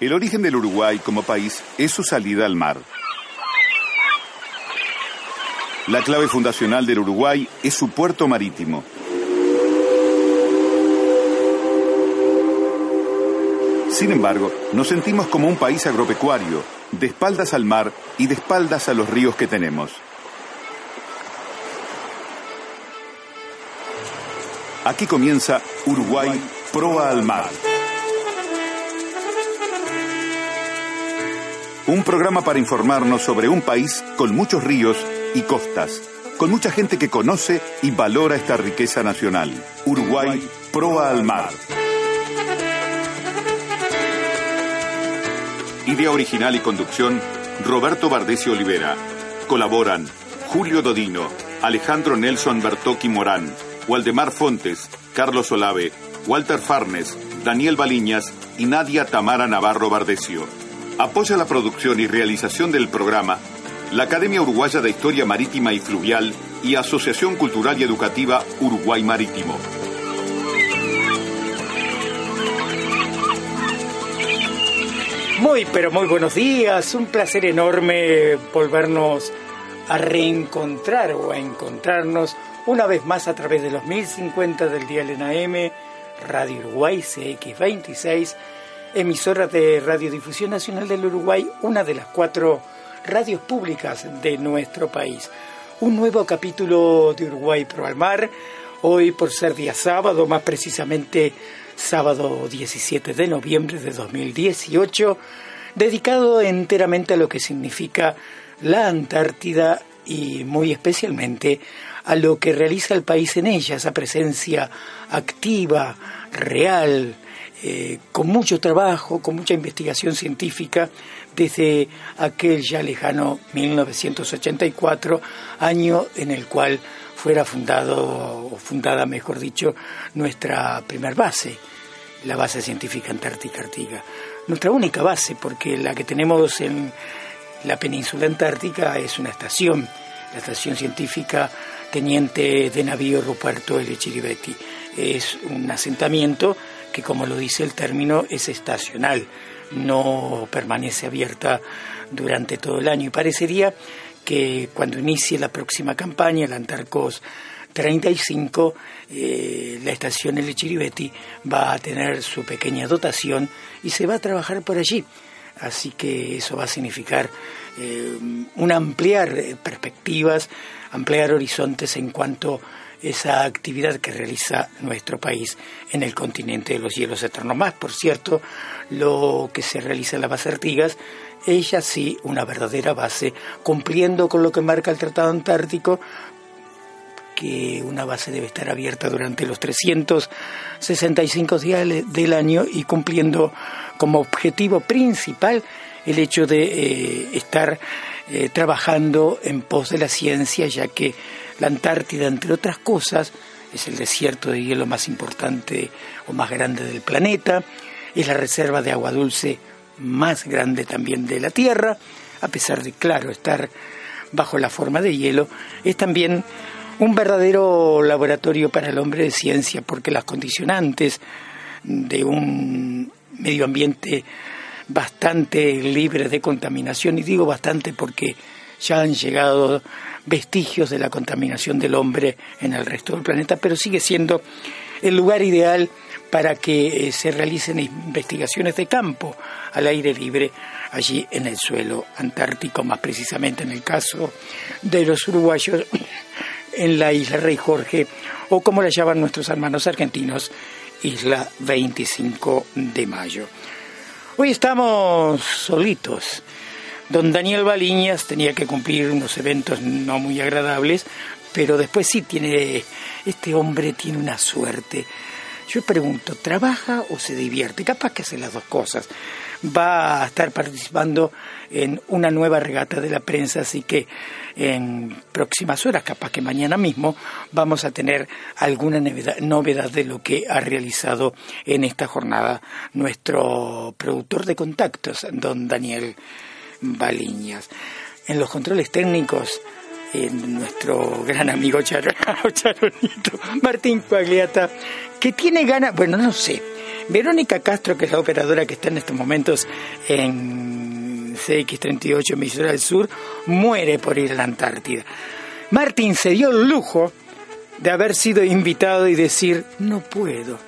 El origen del Uruguay como país es su salida al mar. La clave fundacional del Uruguay es su puerto marítimo. Sin embargo, nos sentimos como un país agropecuario, de espaldas al mar y de espaldas a los ríos que tenemos. Aquí comienza Uruguay Proa al Mar. Un programa para informarnos sobre un país con muchos ríos y costas, con mucha gente que conoce y valora esta riqueza nacional. Uruguay Proa al Mar. Idea original y conducción, Roberto Bardesio Olivera. Colaboran Julio Dodino, Alejandro Nelson Bertocchi Morán, Waldemar Fontes, Carlos Olave, Walter Farnes, Daniel Baliñas y Nadia Tamara Navarro Bardesio. Apoya la producción y realización del programa la Academia Uruguaya de Historia Marítima y Fluvial y Asociación Cultural y Educativa Uruguay Marítimo. Muy, pero muy buenos días. Un placer enorme volvernos a reencontrar o a encontrarnos una vez más a través de los 1050 del Dial en AM, Radio Uruguay CX26 emisora de Radiodifusión Nacional del Uruguay, una de las cuatro radios públicas de nuestro país. Un nuevo capítulo de Uruguay Pro al Mar, hoy por ser día sábado, más precisamente sábado 17 de noviembre de 2018, dedicado enteramente a lo que significa la Antártida y muy especialmente a lo que realiza el país en ella, esa presencia activa, real, eh, con mucho trabajo, con mucha investigación científica, desde aquel ya lejano 1984, año en el cual fuera fundado, fundada, mejor dicho, nuestra primer base, la base científica antártica Artiga. Nuestra única base, porque la que tenemos en la península antártica es una estación, la estación científica Teniente de Navío Ruperto L. Chiribetti. Es un asentamiento que como lo dice el término es estacional, no permanece abierta durante todo el año y parecería que cuando inicie la próxima campaña, el Antarcos 35, eh, la estación El Chiribetti va a tener su pequeña dotación y se va a trabajar por allí. Así que eso va a significar eh, un ampliar eh, perspectivas, ampliar horizontes en cuanto esa actividad que realiza nuestro país en el continente de los hielos eternos. Más, por cierto, lo que se realiza en la base Artigas, ella sí, una verdadera base, cumpliendo con lo que marca el Tratado Antártico, que una base debe estar abierta durante los 365 días del año y cumpliendo como objetivo principal el hecho de eh, estar eh, trabajando en pos de la ciencia, ya que la Antártida, entre otras cosas, es el desierto de hielo más importante o más grande del planeta, es la reserva de agua dulce más grande también de la Tierra, a pesar de, claro, estar bajo la forma de hielo, es también un verdadero laboratorio para el hombre de ciencia, porque las condicionantes de un medio ambiente bastante libre de contaminación, y digo bastante porque ya han llegado vestigios de la contaminación del hombre en el resto del planeta, pero sigue siendo el lugar ideal para que eh, se realicen investigaciones de campo al aire libre allí en el suelo antártico, más precisamente en el caso de los uruguayos en la isla Rey Jorge o como la llaman nuestros hermanos argentinos, isla 25 de mayo. Hoy estamos solitos Don Daniel Baliñas tenía que cumplir unos eventos no muy agradables, pero después sí tiene, este hombre tiene una suerte. Yo pregunto, ¿trabaja o se divierte? Capaz que hace las dos cosas. Va a estar participando en una nueva regata de la prensa, así que en próximas horas, capaz que mañana mismo, vamos a tener alguna novedad de lo que ha realizado en esta jornada nuestro productor de contactos, don Daniel Baliñas. En los controles técnicos, nuestro gran amigo Charonito, Martín Cuagliata, que tiene ganas, bueno, no sé, Verónica Castro, que es la operadora que está en estos momentos en CX38 emisora del Sur, muere por ir a la Antártida. Martín se dio el lujo de haber sido invitado y decir, no puedo.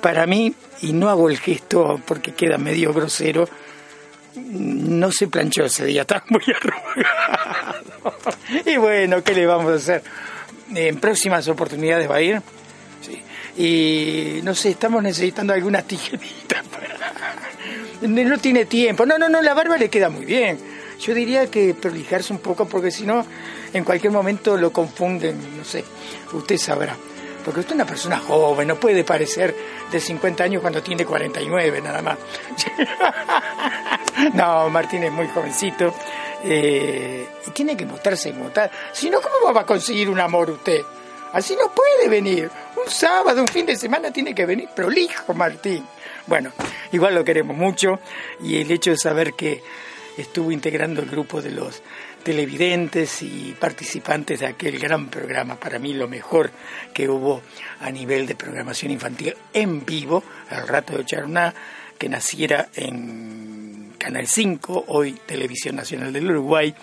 Para mí, y no hago el gesto porque queda medio grosero, no se planchó ese día, estaba muy arrugado. y bueno, ¿qué le vamos a hacer? En próximas oportunidades va a ir. Y no sé, estamos necesitando algunas tijeritas. No tiene tiempo. No, no, no, la barba le queda muy bien. Yo diría que prolijarse un poco porque si no, en cualquier momento lo confunden, no sé, usted sabrá. Porque usted es una persona joven, no puede parecer de 50 años cuando tiene 49 nada más. no, Martín es muy jovencito eh, y tiene que mostrarse y mostrar. Si no, ¿cómo va a conseguir un amor usted? Así no puede venir. Un sábado, un fin de semana tiene que venir prolijo, Martín. Bueno, igual lo queremos mucho y el hecho de saber que estuvo integrando el grupo de los televidentes y participantes de aquel gran programa, para mí lo mejor que hubo a nivel de programación infantil en vivo, al rato de Charná, que naciera en Canal 5, hoy Televisión Nacional del Uruguay,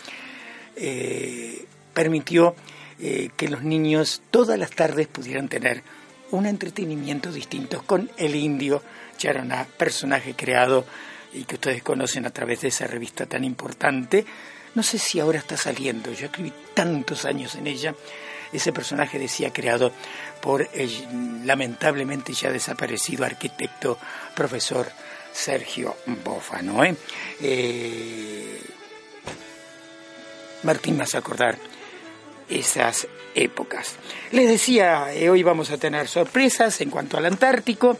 eh, permitió eh, que los niños todas las tardes pudieran tener un entretenimiento distinto con el indio Charoná, personaje creado y que ustedes conocen a través de esa revista tan importante no sé si ahora está saliendo, yo escribí tantos años en ella. Ese personaje decía creado por el lamentablemente ya desaparecido arquitecto profesor Sergio Bófano. ¿eh? Eh, Martín me hace acordar esas épocas. Les decía, eh, hoy vamos a tener sorpresas en cuanto al Antártico.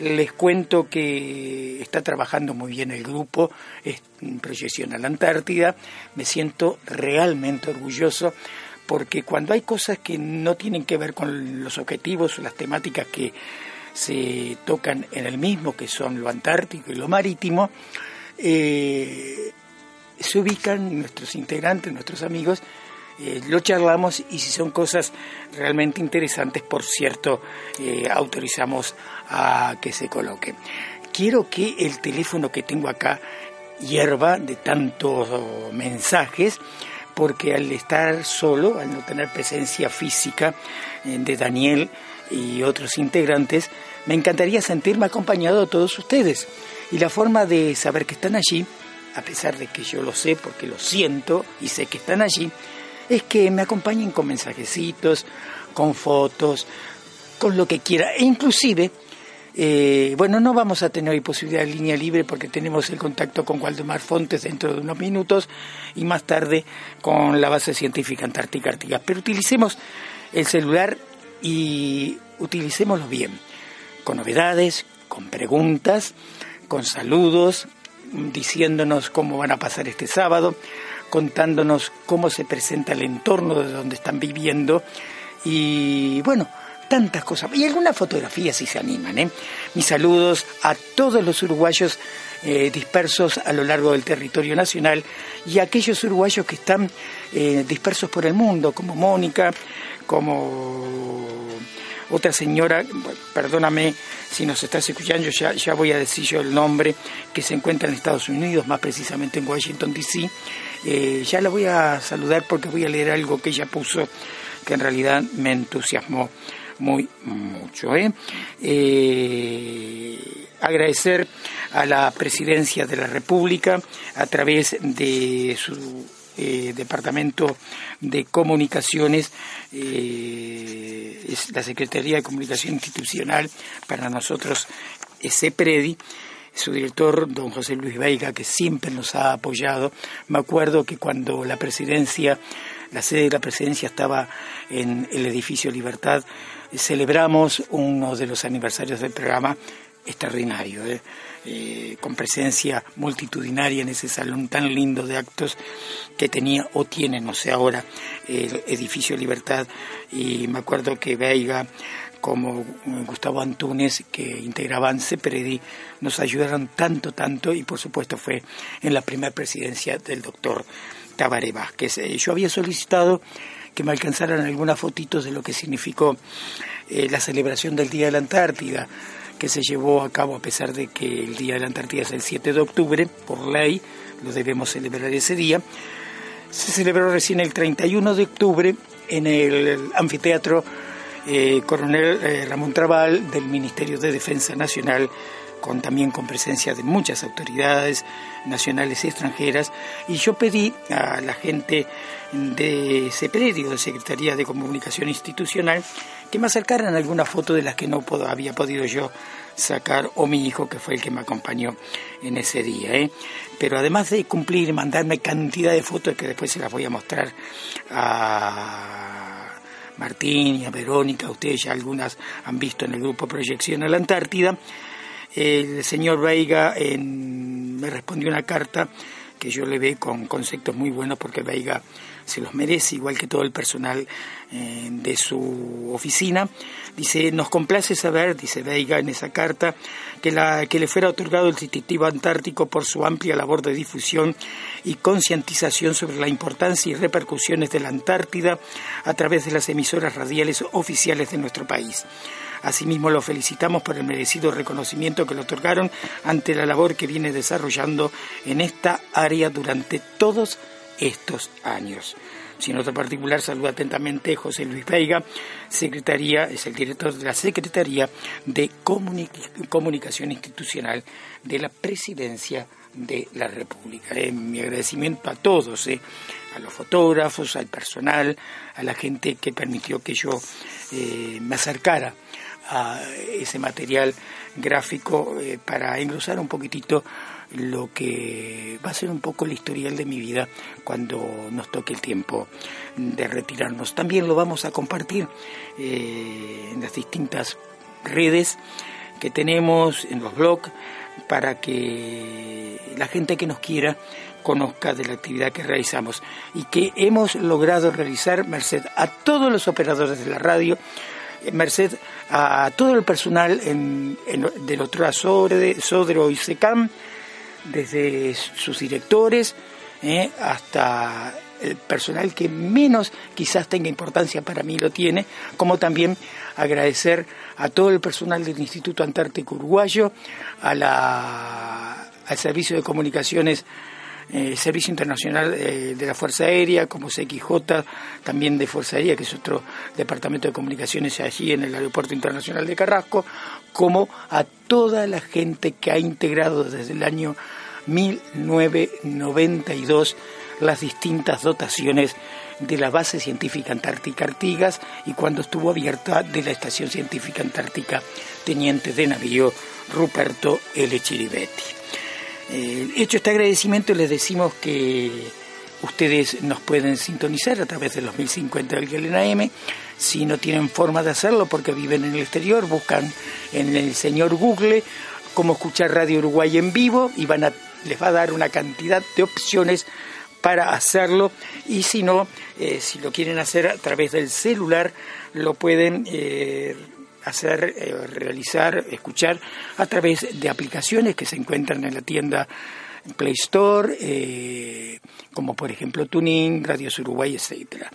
Les cuento que está trabajando muy bien el grupo en Proyección a la Antártida. Me siento realmente orgulloso porque cuando hay cosas que no tienen que ver con los objetivos o las temáticas que se tocan en el mismo, que son lo antártico y lo marítimo, eh, se ubican nuestros integrantes, nuestros amigos, eh, lo charlamos y si son cosas realmente interesantes, por cierto, eh, autorizamos a que se coloque. Quiero que el teléfono que tengo acá hierva de tantos mensajes, porque al estar solo, al no tener presencia física eh, de Daniel y otros integrantes, me encantaría sentirme acompañado de todos ustedes. Y la forma de saber que están allí, a pesar de que yo lo sé porque lo siento y sé que están allí, es que me acompañen con mensajecitos, con fotos, con lo que quiera. E inclusive, eh, bueno, no vamos a tener hoy posibilidad de línea libre porque tenemos el contacto con Waldemar Fontes dentro de unos minutos y más tarde con la base científica Antártica Artigas. Pero utilicemos el celular y utilicémoslo bien, con novedades, con preguntas, con saludos, diciéndonos cómo van a pasar este sábado contándonos cómo se presenta el entorno de donde están viviendo y bueno, tantas cosas. Y algunas fotografías si se animan. ¿eh? Mis saludos a todos los uruguayos eh, dispersos a lo largo del territorio nacional y a aquellos uruguayos que están eh, dispersos por el mundo, como Mónica, como otra señora, perdóname si nos estás escuchando, ya, ya voy a decir yo el nombre, que se encuentra en Estados Unidos, más precisamente en Washington, D.C., eh, ya la voy a saludar porque voy a leer algo que ella puso que en realidad me entusiasmó muy mucho. ¿eh? Eh, agradecer a la Presidencia de la República a través de su Departamento de Comunicaciones, es la Secretaría de Comunicación Institucional, para nosotros CEPREDI, su director, don José Luis Veiga, que siempre nos ha apoyado. Me acuerdo que cuando la presidencia, la sede de la presidencia estaba en el edificio Libertad, celebramos uno de los aniversarios del programa extraordinario, ¿eh? Eh, con presencia multitudinaria en ese salón tan lindo de actos que tenía o tiene, no sé ahora, el edificio Libertad. Y me acuerdo que Veiga, como Gustavo Antunes, que integraban CEPREDI, nos ayudaron tanto, tanto, y por supuesto fue en la primera presidencia del doctor Tabaré Vázquez. Eh, yo había solicitado que me alcanzaran algunas fotitos de lo que significó la celebración del Día de la Antártida que se llevó a cabo a pesar de que el Día de la Antártida es el 7 de octubre, por ley, lo debemos celebrar ese día. Se celebró recién el 31 de octubre en el anfiteatro eh, Coronel eh, Ramón Trabal del Ministerio de Defensa Nacional, con, también con presencia de muchas autoridades nacionales y extranjeras, y yo pedí a la gente de ese predio, de Secretaría de Comunicación Institucional, que me acercaran alguna foto de las que no había podido yo sacar, o mi hijo, que fue el que me acompañó en ese día. ¿eh? Pero además de cumplir mandarme cantidad de fotos que después se las voy a mostrar a Martín y a Verónica, ustedes ya algunas han visto en el grupo Proyección a la Antártida, el señor Veiga me respondió una carta que yo le ve con conceptos muy buenos porque Veiga se los merece, igual que todo el personal eh, de su oficina. Dice, nos complace saber, dice Veiga en esa carta, que, la, que le fuera otorgado el distintivo antártico por su amplia labor de difusión y concientización sobre la importancia y repercusiones de la Antártida a través de las emisoras radiales oficiales de nuestro país. Asimismo, lo felicitamos por el merecido reconocimiento que le otorgaron ante la labor que viene desarrollando en esta área durante todos estos años. Sin otro particular, saluda atentamente José Luis Veiga, secretaría, es el director de la Secretaría de Comunicación Institucional de la Presidencia de la República. Eh, mi agradecimiento a todos, eh, a los fotógrafos, al personal, a la gente que permitió que yo eh, me acercara a ese material gráfico eh, para engrosar un poquitito lo que va a ser un poco el historial de mi vida cuando nos toque el tiempo de retirarnos. También lo vamos a compartir eh, en las distintas redes que tenemos, en los blogs, para que la gente que nos quiera conozca de la actividad que realizamos y que hemos logrado realizar, merced a todos los operadores de la radio, merced a todo el personal en, del otro Sodro y SECAM, desde sus directores eh, hasta el personal que menos quizás tenga importancia para mí lo tiene, como también agradecer a todo el personal del Instituto Antártico Uruguayo, a la, al Servicio de Comunicaciones eh, Servicio Internacional eh, de la Fuerza Aérea, como CXJ, también de Fuerza Aérea, que es otro departamento de comunicaciones allí en el Aeropuerto Internacional de Carrasco, como a toda la gente que ha integrado desde el año 1992 las distintas dotaciones de la base científica antártica Artigas y cuando estuvo abierta de la Estación Científica Antártica Teniente de Navío Ruperto L. Chiribetti. Eh, hecho este agradecimiento, les decimos que ustedes nos pueden sintonizar a través de los 1050 del Galena M. Si no tienen forma de hacerlo porque viven en el exterior, buscan en el señor Google cómo escuchar Radio Uruguay en vivo y van a, les va a dar una cantidad de opciones para hacerlo y si no, eh, si lo quieren hacer a través del celular, lo pueden eh, hacer, eh, realizar, escuchar a través de aplicaciones que se encuentran en la tienda Play Store, eh, como por ejemplo Tuning, Radios Uruguay, etcétera.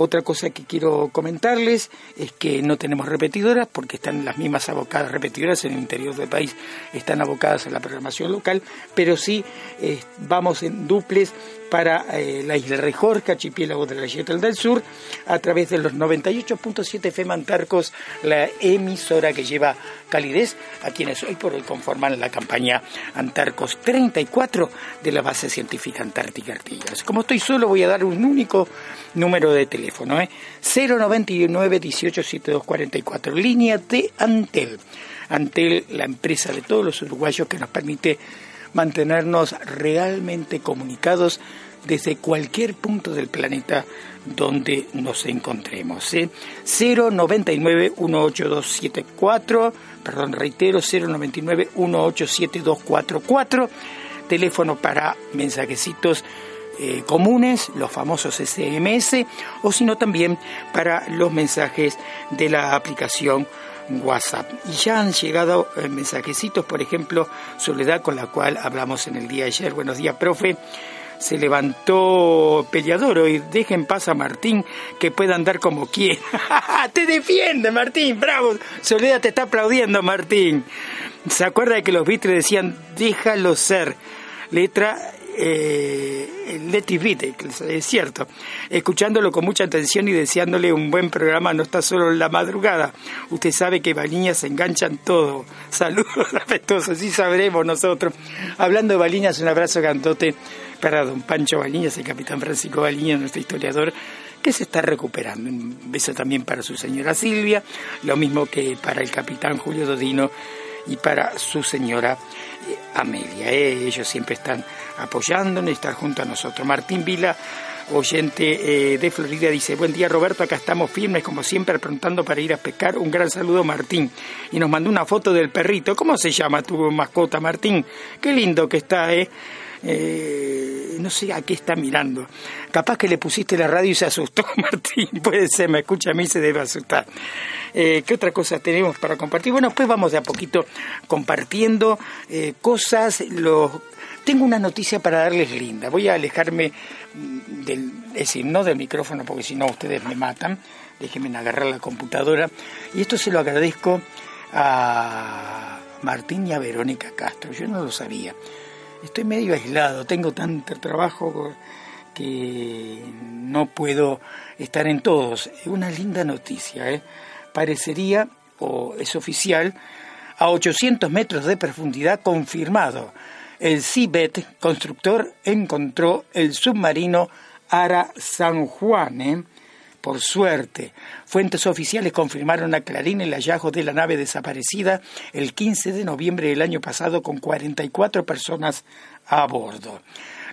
Otra cosa que quiero comentarles es que no tenemos repetidoras porque están las mismas abocadas repetidoras en el interior del país, están abocadas a la programación local, pero sí eh, vamos en duples para eh, la isla Rejorca, archipiélago de la Yetel del Sur, a través de los 98.7 FM Antarcos, la emisora que lleva calidez a quienes hoy por hoy conforman la campaña Antarcos 34 de la base científica Antártica Artigas. Como estoy solo, voy a dar un único número de teléfono, ¿eh? 099 187244, línea de Antel. Antel, la empresa de todos los uruguayos que nos permite mantenernos realmente comunicados desde cualquier punto del planeta donde nos encontremos. ¿eh? 099 18274, perdón, reitero, 099 187 teléfono para mensajecitos eh, comunes, los famosos SMS, o sino también para los mensajes de la aplicación WhatsApp. Y ya han llegado eh, mensajecitos, por ejemplo, Soledad, con la cual hablamos en el día de ayer. Buenos días, profe. Se levantó peleador hoy. Dejen paz a Martín que pueda andar como quiera. te defiende, Martín, bravo. Soledad te está aplaudiendo, Martín. ¿Se acuerda de que los Beatles decían, déjalo ser? Letra eh, Letty es cierto, escuchándolo con mucha atención y deseándole un buen programa, no está solo en la madrugada. Usted sabe que Baliñas se enganchan todo. Saludos afectuosos, sí sabremos nosotros. Hablando de Baliñas, un abrazo cantote para don Pancho Baliñas, el capitán Francisco Baliñas, nuestro historiador, que se está recuperando. Un beso también para su señora Silvia, lo mismo que para el capitán Julio Dodino y para su señora Amelia. Eh, ellos siempre están apoyándonos, están junto a nosotros. Martín Vila, oyente eh, de Florida, dice, buen día Roberto, acá estamos firmes como siempre aprontando para ir a pescar. Un gran saludo Martín. Y nos mandó una foto del perrito. ¿Cómo se llama tu mascota Martín? Qué lindo que está, ¿eh? Eh, no sé a qué está mirando. Capaz que le pusiste la radio y se asustó, Martín. Puede ser, me escucha a mí, se debe asustar. Eh, ¿Qué otra cosa tenemos para compartir? Bueno, pues vamos de a poquito compartiendo eh, cosas. Los... Tengo una noticia para darles linda. Voy a alejarme mm, del, es decir, no del micrófono porque si no ustedes me matan. Déjenme agarrar la computadora. Y esto se lo agradezco a Martín y a Verónica Castro. Yo no lo sabía estoy medio aislado, tengo tanto trabajo que no puedo estar en todos. Es una linda noticia, ¿eh? Parecería, o es oficial, a 800 metros de profundidad confirmado. El CIBET, constructor, encontró el submarino Ara San Juan, ¿eh? Por suerte, fuentes oficiales confirmaron a Clarín el hallazgo de la nave desaparecida el 15 de noviembre del año pasado con 44 personas a bordo.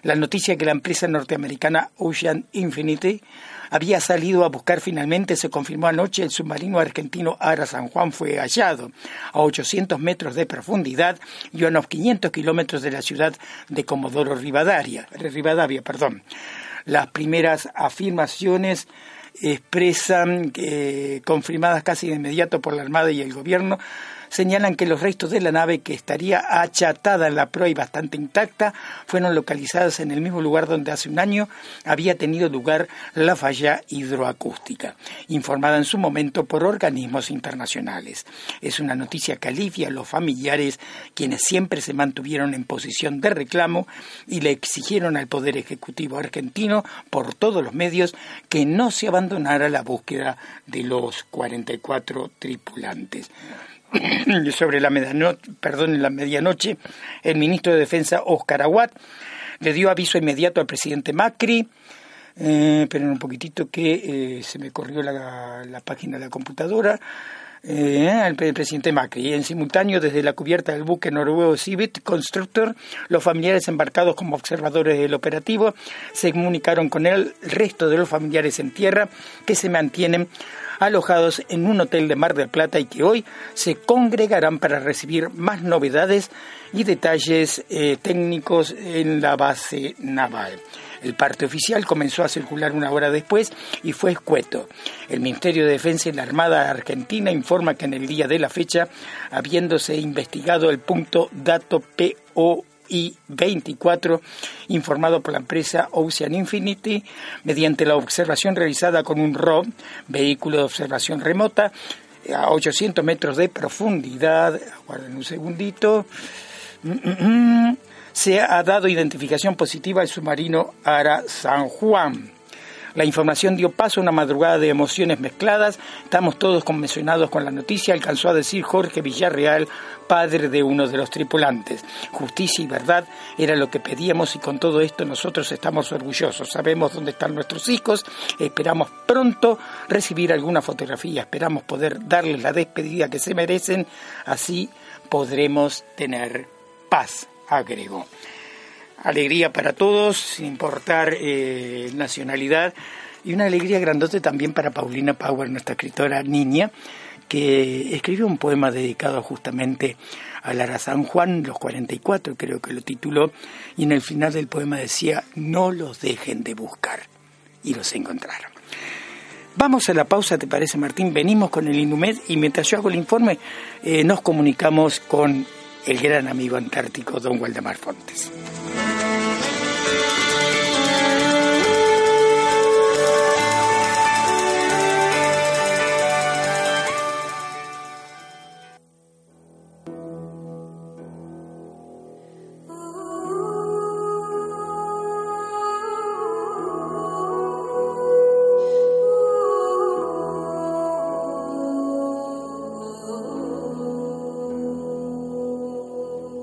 La noticia que la empresa norteamericana Ocean Infinity había salido a buscar finalmente se confirmó anoche. El submarino argentino Ara San Juan fue hallado a 800 metros de profundidad y a unos 500 kilómetros de la ciudad de Comodoro Rivadavia. Rivadavia perdón. Las primeras afirmaciones expresan, que, confirmadas casi de inmediato por la Armada y el Gobierno, señalan que los restos de la nave, que estaría achatada en la proa y bastante intacta, fueron localizadas en el mismo lugar donde hace un año había tenido lugar la falla hidroacústica, informada en su momento por organismos internacionales. Es una noticia que alivia a los familiares, quienes siempre se mantuvieron en posición de reclamo y le exigieron al Poder Ejecutivo argentino, por todos los medios, que no se abandonara la búsqueda de los 44 tripulantes. sobre la medianoche, perdón, en la medianoche, el ministro de Defensa Oscar Aguat le dio aviso inmediato al presidente Macri, eh, pero un poquitito que eh, se me corrió la, la, página de la computadora, eh, al presidente Macri. En simultáneo, desde la cubierta del buque noruego Civit Constructor, los familiares embarcados como observadores del operativo se comunicaron con el resto de los familiares en tierra que se mantienen alojados en un hotel de Mar del Plata y que hoy se congregarán para recibir más novedades y detalles eh, técnicos en la base naval. El parte oficial comenzó a circular una hora después y fue escueto. El Ministerio de Defensa y la Armada Argentina informa que en el día de la fecha, habiéndose investigado el punto dato PO y 24, informado por la empresa Ocean Infinity, mediante la observación realizada con un ROV, vehículo de observación remota, a 800 metros de profundidad, aguarden un segundito, se ha dado identificación positiva al submarino Ara San Juan. La información dio paso a una madrugada de emociones mezcladas. Estamos todos conmocionados con la noticia, alcanzó a decir Jorge Villarreal, padre de uno de los tripulantes. Justicia y verdad era lo que pedíamos y con todo esto nosotros estamos orgullosos. Sabemos dónde están nuestros hijos, esperamos pronto recibir alguna fotografía, esperamos poder darles la despedida que se merecen, así podremos tener paz, agregó. alegría para todos, sin importar eh, nacionalidad, y una alegría grandote también para Paulina Power, nuestra escritora niña, que escribió un poema dedicado justamente a Lara San Juan, los 44 creo que lo tituló, y en el final del poema decía, no los dejen de buscar, y los encontraron. Vamos a la pausa, ¿te parece Martín? Venimos con el Inumed y mientras yo hago el informe eh, nos comunicamos con el gran amigo antártico don Waldemar Fontes.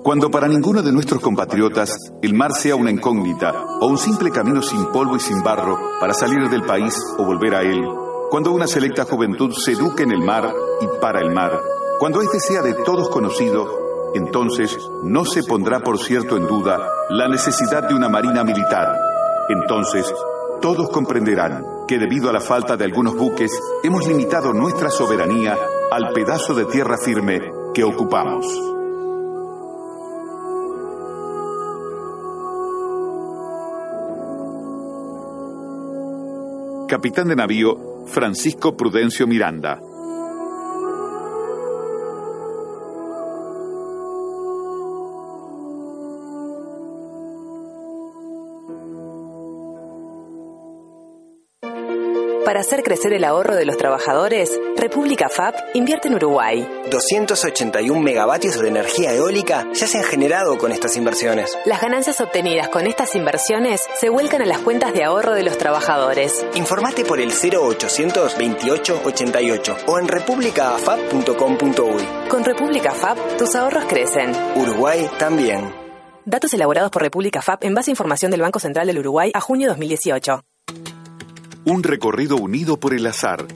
Cuando para ninguno de nuestros compatriotas el mar sea una incógnita o un simple camino sin polvo y sin barro para salir del país o volver a él, cuando una selecta juventud se eduque en el mar y para el mar, cuando este sea de todos conocido, entonces no se pondrá por cierto en duda la necesidad de una marina militar. Entonces, todos comprenderán que debido a la falta de algunos buques hemos limitado nuestra soberanía al pedazo de tierra firme que ocupamos. Capitán de navío Francisco Prudencio Miranda. Para hacer crecer el ahorro de los trabajadores, República FAP invierte en Uruguay. 281 megavatios de energía eólica ya se han generado con estas inversiones. Las ganancias obtenidas con estas inversiones se vuelcan a las cuentas de ahorro de los trabajadores. Informate por el 0800 28 88 o en republicafap.com.uy. Con República FAP, tus ahorros crecen. Uruguay también. Datos elaborados por República FAP en base a información del Banco Central del Uruguay a junio 2018. Un recorrido unido por el azar.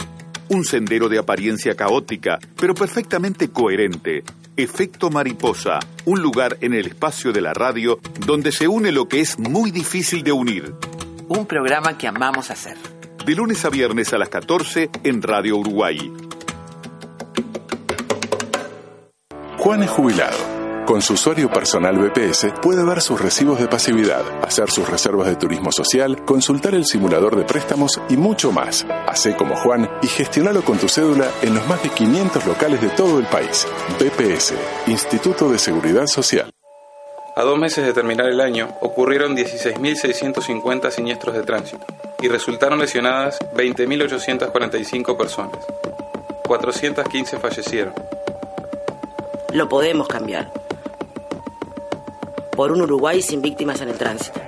Un sendero de apariencia caótica, pero perfectamente coherente. Efecto mariposa, un lugar en el espacio de la radio donde se une lo que es muy difícil de unir. Un programa que amamos hacer. De lunes a viernes a las 14 en Radio Uruguay. Juan es jubilado con su usuario personal BPS puede ver sus recibos de pasividad, hacer sus reservas de turismo social, consultar el simulador de préstamos y mucho más. Hacé como Juan y gestionalo con tu cédula en los más de 500 locales de todo el país. BPS, Instituto de Seguridad Social. A dos meses de terminar el año, ocurrieron 16.650 siniestros de tránsito y resultaron lesionadas 20.845 personas. 415 fallecieron. Lo podemos cambiar por un Uruguay sin víctimas en el tránsito.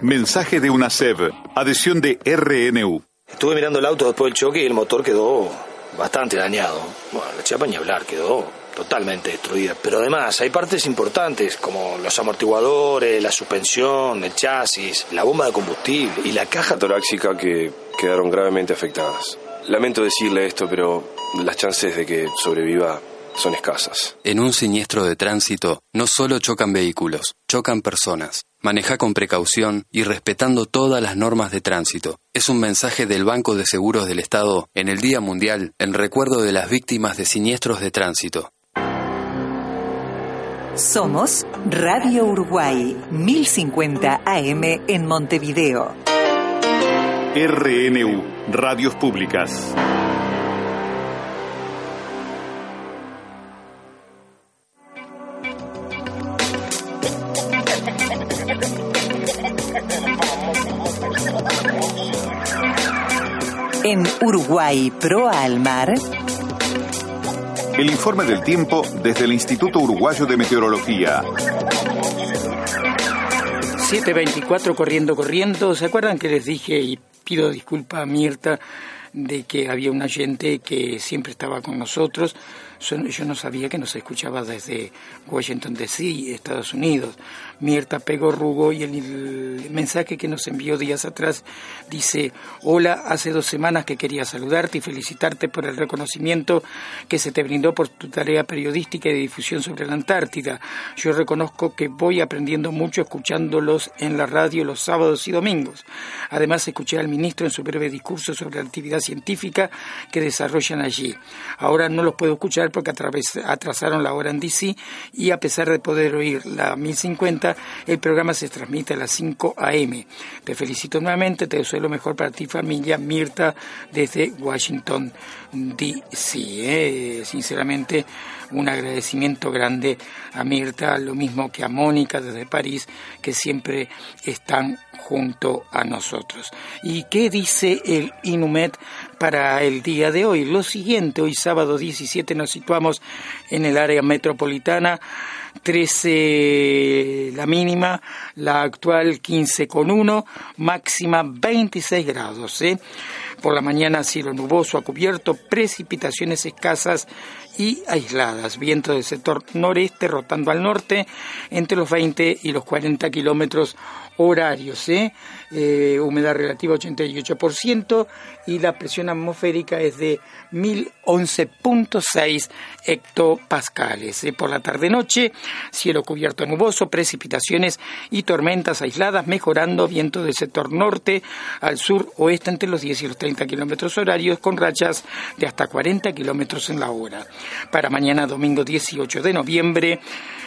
Mensaje de una SEV, adhesión de RNU. Estuve mirando el auto después del choque y el motor quedó bastante dañado. Bueno, la chapa ni hablar, quedó totalmente destruida. Pero además hay partes importantes como los amortiguadores, la suspensión, el chasis, la bomba de combustible y la caja torácica que quedaron gravemente afectadas. Lamento decirle esto, pero las chances de que sobreviva son escasas. En un siniestro de tránsito no solo chocan vehículos, chocan personas. Maneja con precaución y respetando todas las normas de tránsito. Es un mensaje del Banco de Seguros del Estado en el Día Mundial en recuerdo de las víctimas de siniestros de tránsito. Somos Radio Uruguay, 1050 AM en Montevideo. RNU, Radios Públicas. En Uruguay, proa al mar. El informe del tiempo desde el Instituto Uruguayo de Meteorología. 724 corriendo, corriendo. ¿Se acuerdan que les dije y pido disculpa a Mirta de que había un oyente que siempre estaba con nosotros? Yo no sabía que nos escuchaba desde Washington DC, Estados Unidos. Mirta Pego Rugo y el, mensaje que nos envió días atrás dice, hola, hace dos semanas que quería saludarte y felicitarte por el reconocimiento que se te brindó por tu tarea periodística y de difusión sobre la Antártida. Yo reconozco que voy aprendiendo mucho escuchándolos en la radio los sábados y domingos. Además, escuché al ministro en su breve discurso sobre la actividad científica que desarrollan allí. Ahora no los puedo escuchar porque atrasaron la hora en DC y a pesar de poder oír la 1050, el programa se transmite a las 5 a.m. Te felicito nuevamente, te deseo lo mejor para ti familia, Mirta, desde Washington, D.C. ¿eh? Sinceramente, un agradecimiento grande a Mirta, lo mismo que a Mónica desde París, que siempre están junto a nosotros. ¿Y qué dice el Inumet para el día de hoy? Lo siguiente, hoy sábado 17 nos situamos en el área metropolitana. 13 la mínima, la actual 15 con 1, máxima 26 grados. ¿eh? Por la mañana cielo nuboso a cubierto, precipitaciones escasas y aisladas. Viento del sector noreste rotando al norte entre los 20 y los 40 kilómetros horarios. ¿eh? Eh, humedad relativa 88% y la presión atmosférica es de 1011.6 hectopascales. ¿eh? Por la tarde-noche, cielo cubierto nuboso, precipitaciones y tormentas aisladas, mejorando viento del sector norte al sur oeste entre los 10 y los 30 kilómetros horarios, con rachas de hasta 40 kilómetros en la hora. Para mañana, domingo 18 de noviembre,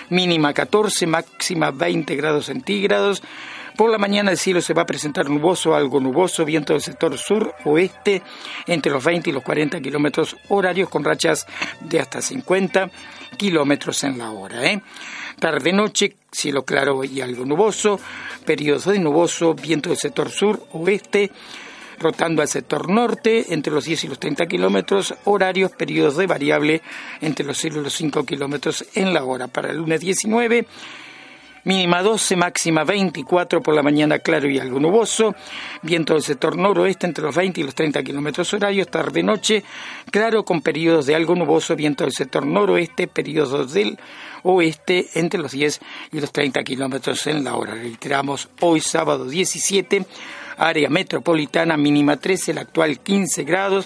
mínima 14, máxima 20 grados centígrados. Por la mañana el cielo se va a presentar nuboso, algo nuboso, viento del sector sur-oeste entre los 20 y los 40 kilómetros horarios con rachas de hasta 50 kilómetros en la hora. ¿eh? Tarde-noche, cielo claro y algo nuboso, periodo de nuboso, viento del sector sur-oeste rotando al sector norte entre los 10 y los 30 kilómetros horarios, periodos de variable entre los 0 y los 5 kilómetros en la hora. Para el lunes 19 mínima 12, máxima 24 por la mañana claro y algo nuboso, viento del sector noroeste entre los 20 y los 30 kilómetros horarios, tarde-noche, claro con periodos de algo nuboso, viento del sector noroeste, periodos del oeste entre los 10 y los 30 kilómetros en la hora. Reiteramos, hoy sábado 17, área metropolitana mínima 13, la actual 15 grados,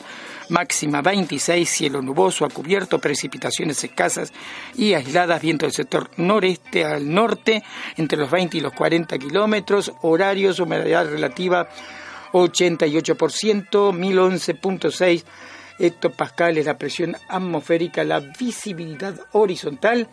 máxima 26, cielo nuboso a cubierto, precipitaciones escasas y aisladas, viento del sector noreste al norte, entre los 20 y los 40 kilómetros, horarios, humedad relativa 88%, 1011.6 hectopascales la presión atmosférica, la visibilidad horizontal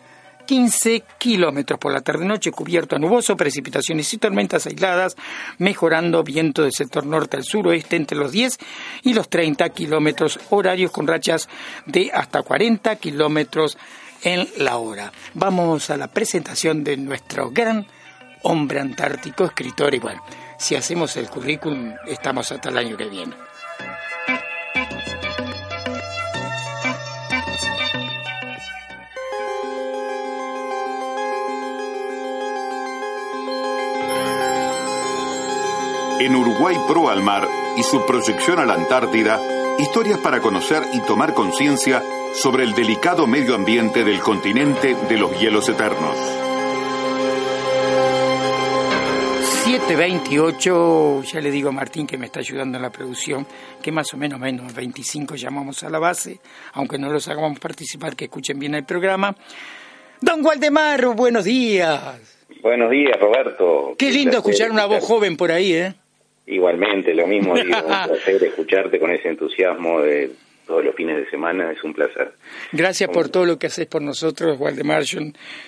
15 kilómetros por la tarde-noche, cubierto a nuboso, precipitaciones y tormentas aisladas, mejorando viento del sector norte al suroeste entre los 10 y los 30 kilómetros horarios con rachas de hasta 40 kilómetros en la hora. Vamos a la presentación de nuestro gran hombre antártico, escritor igual. Si hacemos el currículum, estamos hasta el año que viene. En Uruguay Pro al Mar y su proyección a la Antártida, historias para conocer y tomar conciencia sobre el delicado medio ambiente del continente de los hielos eternos. 728, ya le digo a Martín que me está ayudando en la producción, que más o menos menos 25 llamamos a la base, aunque no los hagamos participar, que escuchen bien el programa. Don Waldemar, buenos días. Buenos días, Roberto. Qué lindo escuchar una voz joven por ahí, ¿eh? Igualmente, lo mismo digo, un placer escucharte con ese entusiasmo de todos los fines de semana, es un placer. Gracias por todo lo que haces por nosotros, Waldemar, yo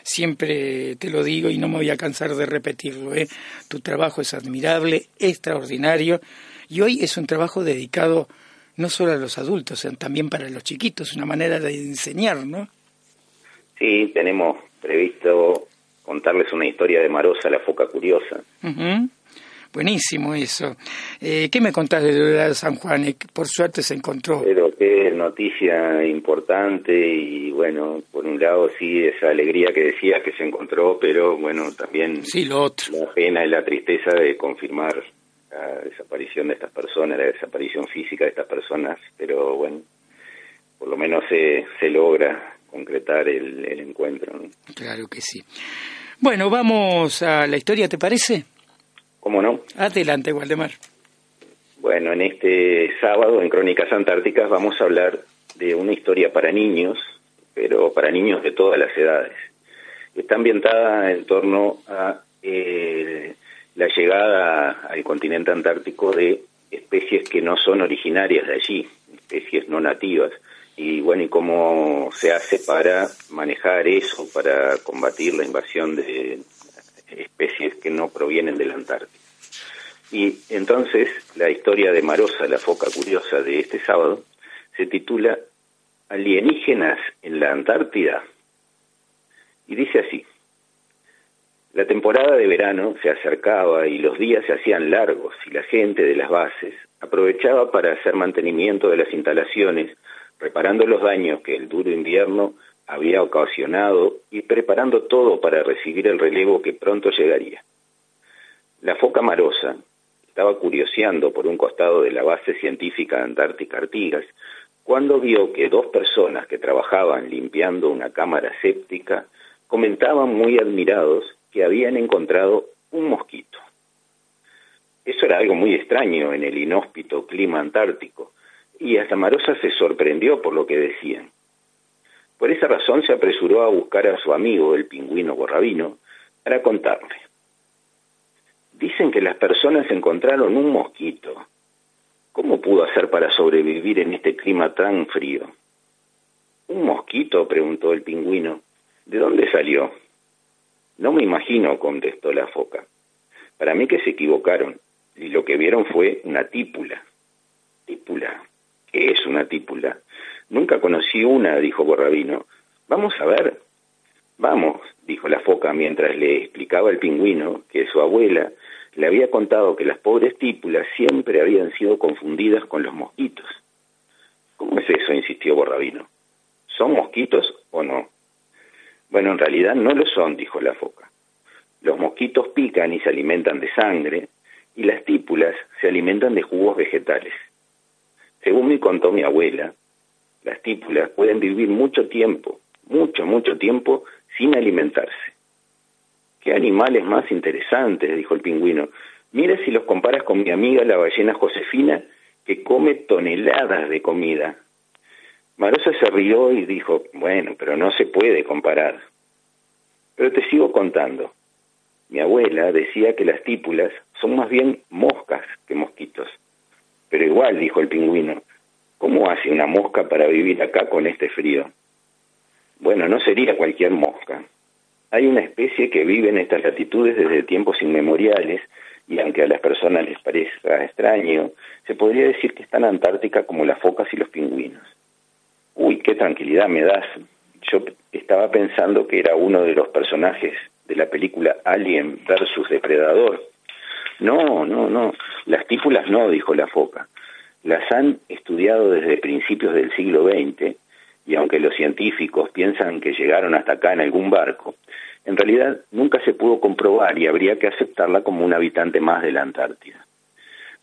siempre te lo digo y no me voy a cansar de repetirlo, ¿eh? tu trabajo es admirable, extraordinario, y hoy es un trabajo dedicado no solo a los adultos, sino también para los chiquitos, una manera de enseñar, ¿no? Sí, tenemos previsto contarles una historia de Marosa, la foca curiosa. Buenísimo eso. Eh, ¿Qué me contás de San Juan? Eh, por suerte se encontró. Pero qué noticia importante y bueno, por un lado sí esa alegría que decías que se encontró, pero bueno, también sí, lo otro. la pena y la tristeza de confirmar la desaparición de estas personas, la desaparición física de estas personas, pero bueno, por lo menos se, se logra concretar el, el encuentro. ¿no? Claro que sí. Bueno, vamos a la historia, ¿te parece? ¿Cómo no? Adelante, Waldemar. Bueno, en este sábado en Crónicas Antárticas vamos a hablar de una historia para niños, pero para niños de todas las edades. Está ambientada en torno a eh, la llegada al continente antártico de especies que no son originarias de allí, especies no nativas. Y bueno, y cómo se hace para manejar eso, para combatir la invasión de especies que no provienen de la Antártida. Y entonces la historia de Marosa, la foca curiosa de este sábado, se titula Alienígenas en la Antártida. Y dice así, la temporada de verano se acercaba y los días se hacían largos y la gente de las bases aprovechaba para hacer mantenimiento de las instalaciones, reparando los daños que el duro invierno había ocasionado y preparando todo para recibir el relevo que pronto llegaría. La foca marosa estaba curioseando por un costado de la base científica Antártica Artigas cuando vio que dos personas que trabajaban limpiando una cámara séptica comentaban muy admirados que habían encontrado un mosquito. Eso era algo muy extraño en el inhóspito clima antártico, y hasta Marosa se sorprendió por lo que decían. Por esa razón se apresuró a buscar a su amigo, el pingüino borrabino, para contarle. Dicen que las personas encontraron un mosquito. ¿Cómo pudo hacer para sobrevivir en este clima tan frío? ¿Un mosquito? preguntó el pingüino. ¿De dónde salió? No me imagino, contestó la foca. Para mí que se equivocaron, y lo que vieron fue una típula. ¿Típula? ¿Qué es una típula? Nunca conocí una, dijo Borrabino. Vamos a ver. Vamos, dijo la foca mientras le explicaba al pingüino que su abuela le había contado que las pobres típulas siempre habían sido confundidas con los mosquitos. ¿Cómo es eso? insistió Borrabino. ¿Son mosquitos o no? Bueno, en realidad no lo son, dijo la foca. Los mosquitos pican y se alimentan de sangre, y las típulas se alimentan de jugos vegetales. Según me contó mi abuela, las típulas pueden vivir mucho tiempo, mucho, mucho tiempo sin alimentarse. Qué animales más interesantes, dijo el pingüino. Mira si los comparas con mi amiga la ballena Josefina, que come toneladas de comida. Marosa se rió y dijo, bueno, pero no se puede comparar. Pero te sigo contando. Mi abuela decía que las típulas son más bien moscas que mosquitos. Pero igual, dijo el pingüino, ¿cómo hace una mosca para vivir acá con este frío? Bueno, no sería cualquier mosca. Hay una especie que vive en estas latitudes desde tiempos inmemoriales y aunque a las personas les parezca extraño, se podría decir que es tan antártica como las focas y los pingüinos. Uy, qué tranquilidad me das. Yo estaba pensando que era uno de los personajes de la película Alien versus Depredador. No, no, no. Las típulas no, dijo la foca. Las han estudiado desde principios del siglo XX y aunque los científicos piensan que llegaron hasta acá en algún barco, en realidad nunca se pudo comprobar y habría que aceptarla como un habitante más de la Antártida.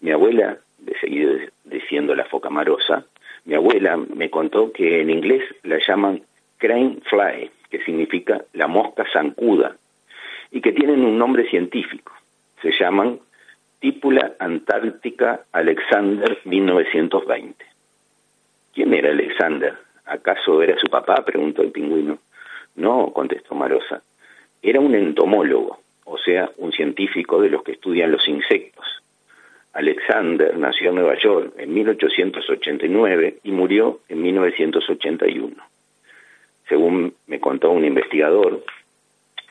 Mi abuela, de seguir diciendo la foca marosa, mi abuela me contó que en inglés la llaman crane fly, que significa la mosca zancuda, y que tienen un nombre científico. Se llaman Típula Antártica Alexander 1920. ¿Quién era Alexander? ¿Acaso era su papá? preguntó el pingüino. No, contestó Marosa. Era un entomólogo, o sea, un científico de los que estudian los insectos. Alexander nació en Nueva York en 1889 y murió en 1981. Según me contó un investigador,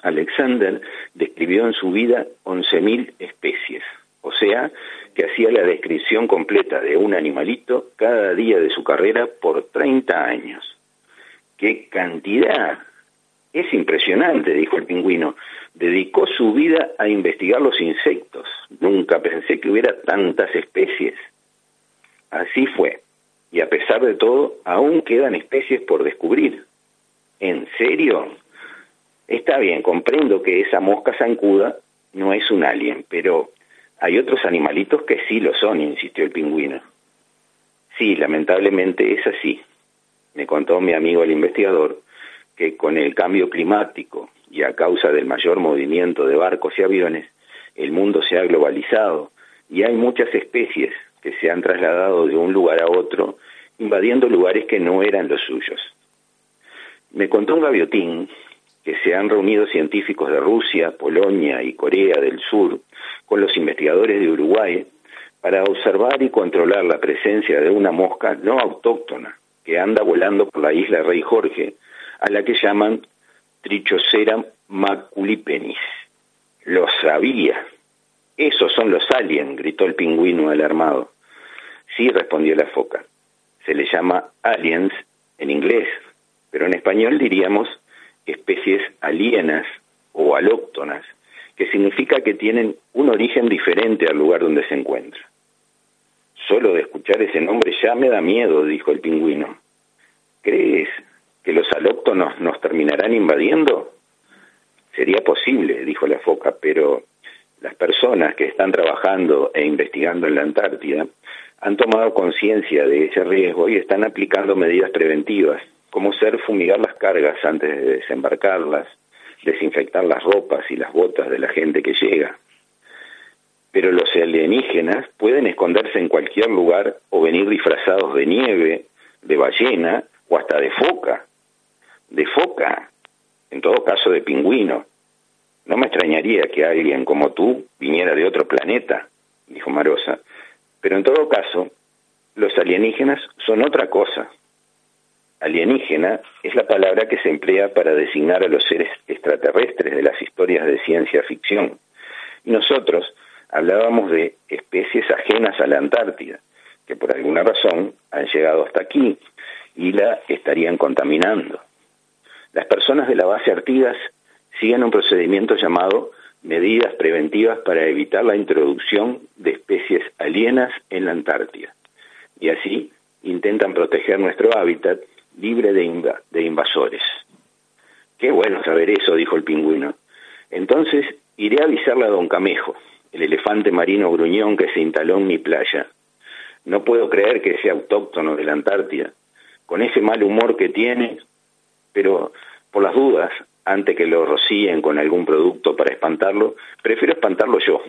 Alexander describió en su vida 11.000 especies, o sea, que hacía la descripción completa de un animalito cada día de su carrera por 30 años. ¡Qué cantidad! Es impresionante, dijo el pingüino. Dedicó su vida a investigar los insectos. Nunca pensé que hubiera tantas especies. Así fue. Y a pesar de todo, aún quedan especies por descubrir. ¿En serio? Está bien, comprendo que esa mosca zancuda no es un alien, pero hay otros animalitos que sí lo son, insistió el pingüino. Sí, lamentablemente es así. Me contó mi amigo el investigador que con el cambio climático y a causa del mayor movimiento de barcos y aviones, el mundo se ha globalizado y hay muchas especies que se han trasladado de un lugar a otro, invadiendo lugares que no eran los suyos. Me contó un gaviotín que se han reunido científicos de Rusia, Polonia y Corea del Sur con los investigadores de Uruguay para observar y controlar la presencia de una mosca no autóctona que anda volando por la isla Rey Jorge, a la que llaman Trichocera maculipenis. Lo sabía. Esos son los aliens, gritó el pingüino alarmado. Sí, respondió la foca. Se le llama aliens en inglés, pero en español diríamos especies alienas o alóctonas, que significa que tienen un origen diferente al lugar donde se encuentra. Solo de escuchar ese nombre ya me da miedo, dijo el pingüino. ¿Crees que los alóctonos nos terminarán invadiendo? Sería posible, dijo la foca, pero las personas que están trabajando e investigando en la Antártida han tomado conciencia de ese riesgo y están aplicando medidas preventivas, como ser fumigar las cargas antes de desembarcarlas, desinfectar las ropas y las botas de la gente que llega pero los alienígenas pueden esconderse en cualquier lugar o venir disfrazados de nieve, de ballena o hasta de foca. De foca, en todo caso de pingüino. No me extrañaría que alguien como tú viniera de otro planeta, dijo Marosa, pero en todo caso, los alienígenas son otra cosa. Alienígena es la palabra que se emplea para designar a los seres extraterrestres de las historias de ciencia ficción. Y nosotros hablábamos de especies ajenas a la Antártida, que por alguna razón han llegado hasta aquí y la estarían contaminando. Las personas de la base Artigas siguen un procedimiento llamado medidas preventivas para evitar la introducción de especies alienas en la Antártida. Y así intentan proteger nuestro hábitat libre de, de invasores. Qué bueno saber eso, dijo el pingüino. Entonces iré a avisarle a don Camejo, el elefante marino gruñón que se instaló en mi playa. No puedo creer que sea autóctono de la Antártida, con ese mal humor que tiene, pero por las dudas, antes que lo rocíen con algún producto para espantarlo, prefiero espantarlo yo.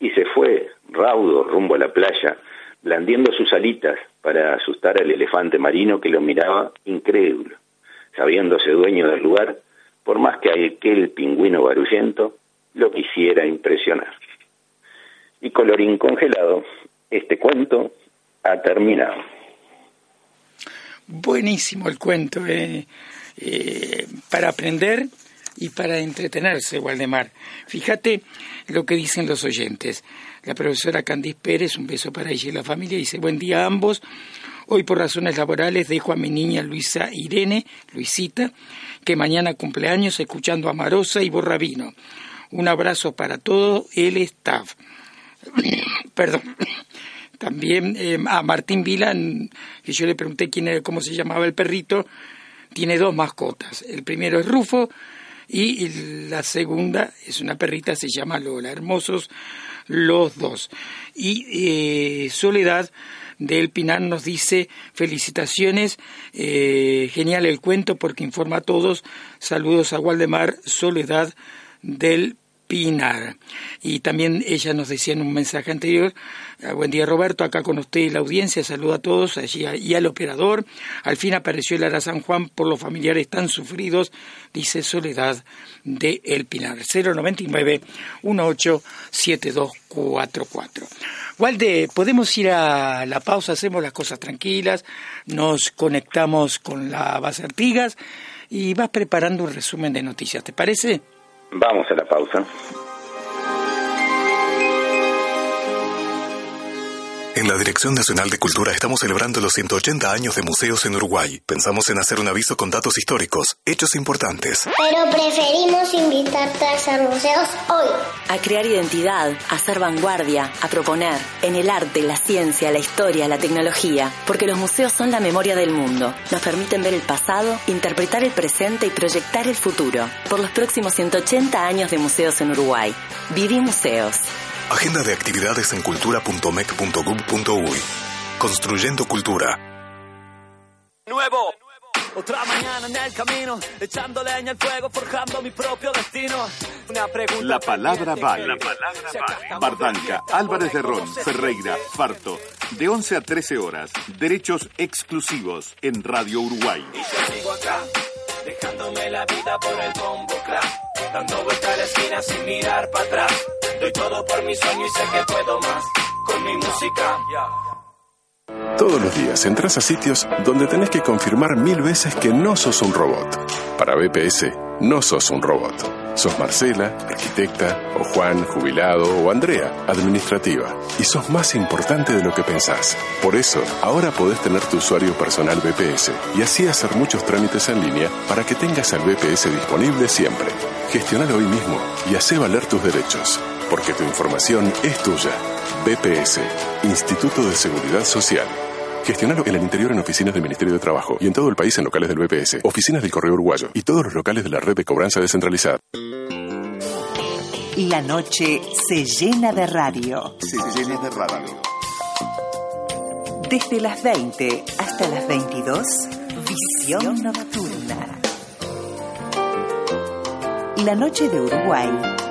Y se fue, raudo, rumbo a la playa, blandiendo sus alitas para asustar al elefante marino que lo miraba incrédulo, sabiéndose dueño del lugar, por más que aquel pingüino barullento lo quisiera impresionar y colorín congelado, este cuento ha terminado. Buenísimo el cuento, eh, eh, para aprender y para entretenerse, Waldemar. Fíjate lo que dicen los oyentes. La profesora Candice Pérez, un beso para ella y la familia, dice, buen día a ambos. Hoy por razones laborales dejo a mi niña Luisa Irene, Luisita, que mañana cumpleaños escuchando a Marosa y Borrabino. Un abrazo para todo el staff. perdón, también eh, a Martín Vilan, que yo le pregunté quién era, cómo se llamaba el perrito, tiene dos mascotas. El primero es Rufo y la segunda es una perrita, se llama Lola. Hermosos los dos. Y eh, Soledad del Pinar nos dice felicitaciones, eh, genial el cuento porque informa a todos. Saludos a Waldemar, Soledad del Pinar. Y también ella nos decía en un mensaje anterior, ah, buen día Roberto, acá con usted y la audiencia, saludo a todos allí y al operador. Al fin apareció el Ara San Juan por los familiares tan sufridos, dice Soledad de El Pinar. 099 187244. Walde, podemos ir a la pausa, hacemos las cosas tranquilas, nos conectamos con la base Artigas y vas preparando un resumen de noticias, ¿te parece? Vamos a la pausa. En la Dirección Nacional de Cultura estamos celebrando los 180 años de museos en Uruguay. Pensamos en hacer un aviso con datos históricos, hechos importantes. Pero preferimos invitarte a hacer museos hoy. A crear identidad, a ser vanguardia, a proponer, en el arte, la ciencia, la historia, la tecnología, porque los museos son la memoria del mundo. Nos permiten ver el pasado, interpretar el presente y proyectar el futuro. Por los próximos 180 años de museos en Uruguay. Viví Museos. Agenda de actividades en cultura.mec.gov.uy. Construyendo cultura. Nuevo Otra mañana en el camino, echando leña al fuego, forjando mi propio destino. Una pregunta. La palabra vale. La palabra vale. Bardanca, Álvarez de Ron, Ferreira, Farto. De 11 a 13 horas. Derechos exclusivos en Radio Uruguay. Y yo sigo acá, dejándome la vida por el bombo clap. Dando vuelta a la esquina sin mirar para atrás. Todos los días entras a sitios donde tenés que confirmar mil veces que no sos un robot. Para BPS, no sos un robot. Sos Marcela, arquitecta, o Juan, jubilado, o Andrea, administrativa. Y sos más importante de lo que pensás. Por eso, ahora podés tener tu usuario personal BPS y así hacer muchos trámites en línea para que tengas al BPS disponible siempre. Gestionalo hoy mismo y hace valer tus derechos, porque tu información es tuya. BPS, Instituto de Seguridad Social. Gestionalo en el interior en oficinas del Ministerio de Trabajo y en todo el país en locales del BPS, oficinas del Correo Uruguayo y todos los locales de la red de cobranza descentralizada. La noche se llena de radio. Se llena de radio. Desde las 20 hasta las 22, Visión Nocturna. La noche de Uruguay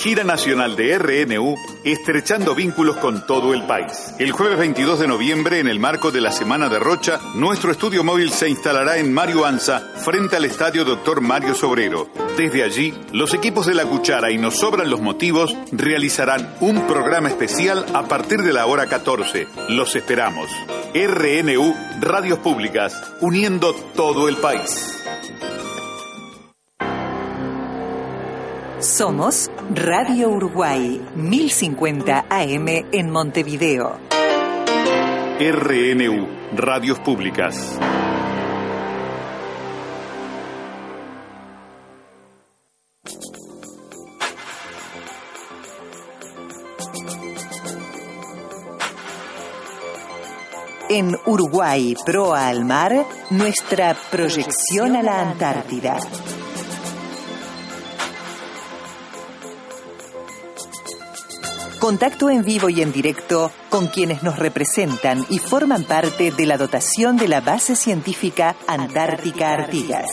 Gira Nacional de RNU, estrechando vínculos con todo el país. El jueves 22 de noviembre, en el marco de la Semana de Rocha, nuestro estudio móvil se instalará en Mario Anza, frente al estadio Dr. Mario Sobrero. Desde allí, los equipos de La Cuchara y Nos Sobran los Motivos realizarán un programa especial a partir de la hora 14. Los esperamos. RNU, Radios Públicas, uniendo todo el país. Somos Radio Uruguay 1050 AM en Montevideo. RNU, Radios Públicas. En Uruguay, proa al mar, nuestra proyección a la Antártida. Contacto en vivo y en directo con quienes nos representan y forman parte de la dotación de la base científica Antártica Artigas.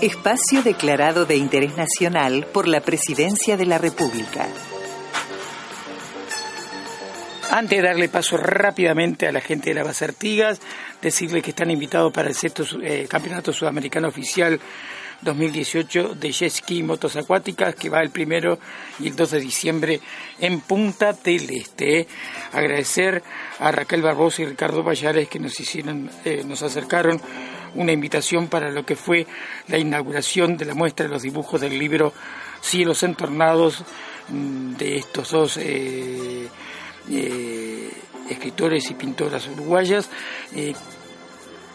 Espacio declarado de interés nacional por la Presidencia de la República. Antes de darle paso rápidamente a la gente de la base Artigas, decirle que están invitados para el sexto eh, Campeonato Sudamericano Oficial 2018 de jet ski motos acuáticas que va el primero y el 2 de diciembre en Punta del Este. Agradecer a Raquel Barbosa y Ricardo Vallares que nos hicieron, eh, nos acercaron una invitación para lo que fue la inauguración de la muestra de los dibujos del libro Cielos entornados mm, de estos dos eh, eh, escritores y pintoras uruguayas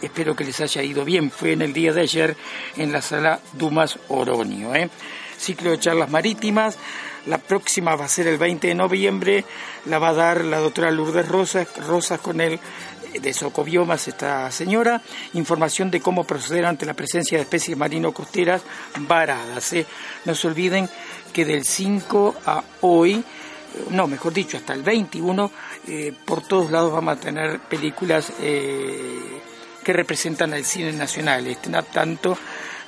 espero que les haya ido bien. Fue en el día de ayer en la sala Dumas Oronio. ¿eh? Ciclo de charlas marítimas. La próxima va a ser el 20 de noviembre. La va a dar la doctora Lourdes Rosas, Rosas con el de Socobiomas esta señora, información de cómo proceder ante la presencia de especies marino-costeras varadas. ¿eh? No se olviden que del 5 a hoy, no, mejor dicho, hasta el 21, eh, por todos lados vamos a tener películas eh, que representan al cine nacional. Estén a tanto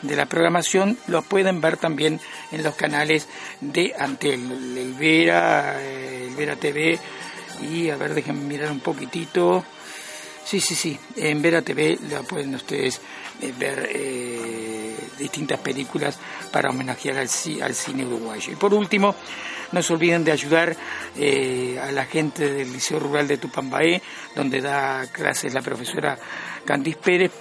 de la programación, lo pueden ver también en los canales de Antel, el Vera, el Vera TV y a ver, déjenme mirar un poquitito. Sí, sí, sí, en Vera TV lo pueden ustedes eh, ver eh, distintas películas para homenajear al, al, cine uruguayo. Y por último, no se olviden de ayudar eh, a la gente del Liceo Rural de Tupambaé, donde da clases la profesora Candice Pérez,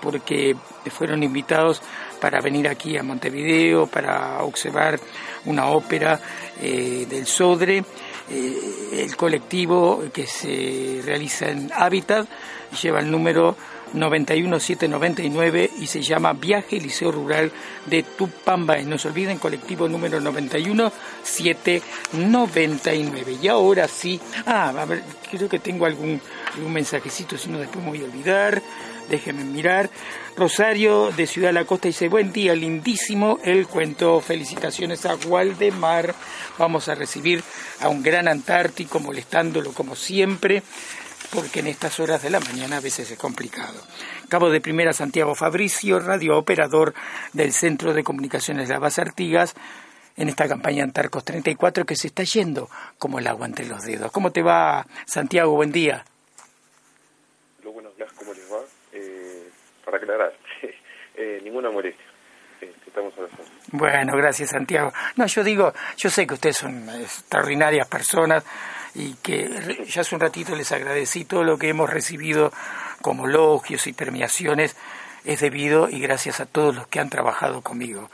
porque fueron invitados para venir aquí a Montevideo, para observar una ópera del Sodre. el colectivo que se realiza en Hábitat lleva el número 91799 y se llama Viaje Liceo Rural de Tupamba. No se olviden, colectivo número 91799. Y ahora sí, ah, a ver, creo que tengo algún, algún mensajecito, si no después me voy a olvidar. déjenme mirar. Rosario de Ciudad de la Costa dice, buen día, lindísimo el cuento, felicitaciones a Waldemar. Vamos a recibir a un gran antártico molestándolo como siempre, porque en estas horas de la mañana a veces es complicado. Cabo de Primera Santiago Fabricio, radio operador del Centro de Comunicaciones de las Artigas, en esta campaña Antarcos 34 que se está yendo como el agua entre los dedos. ¿Cómo te va, Santiago? Buen día. buenos días, ¿cómo les va? Eh, para aclarar, eh, ninguna molestia. Eh, estamos Bueno, gracias, Santiago. No, yo digo, yo sé que ustedes son extraordinarias personas y que ya hace un ratito les agradecí todo lo que hemos recibido como elogios y premiaciones es debido y gracias a todos los que han trabajado conmigo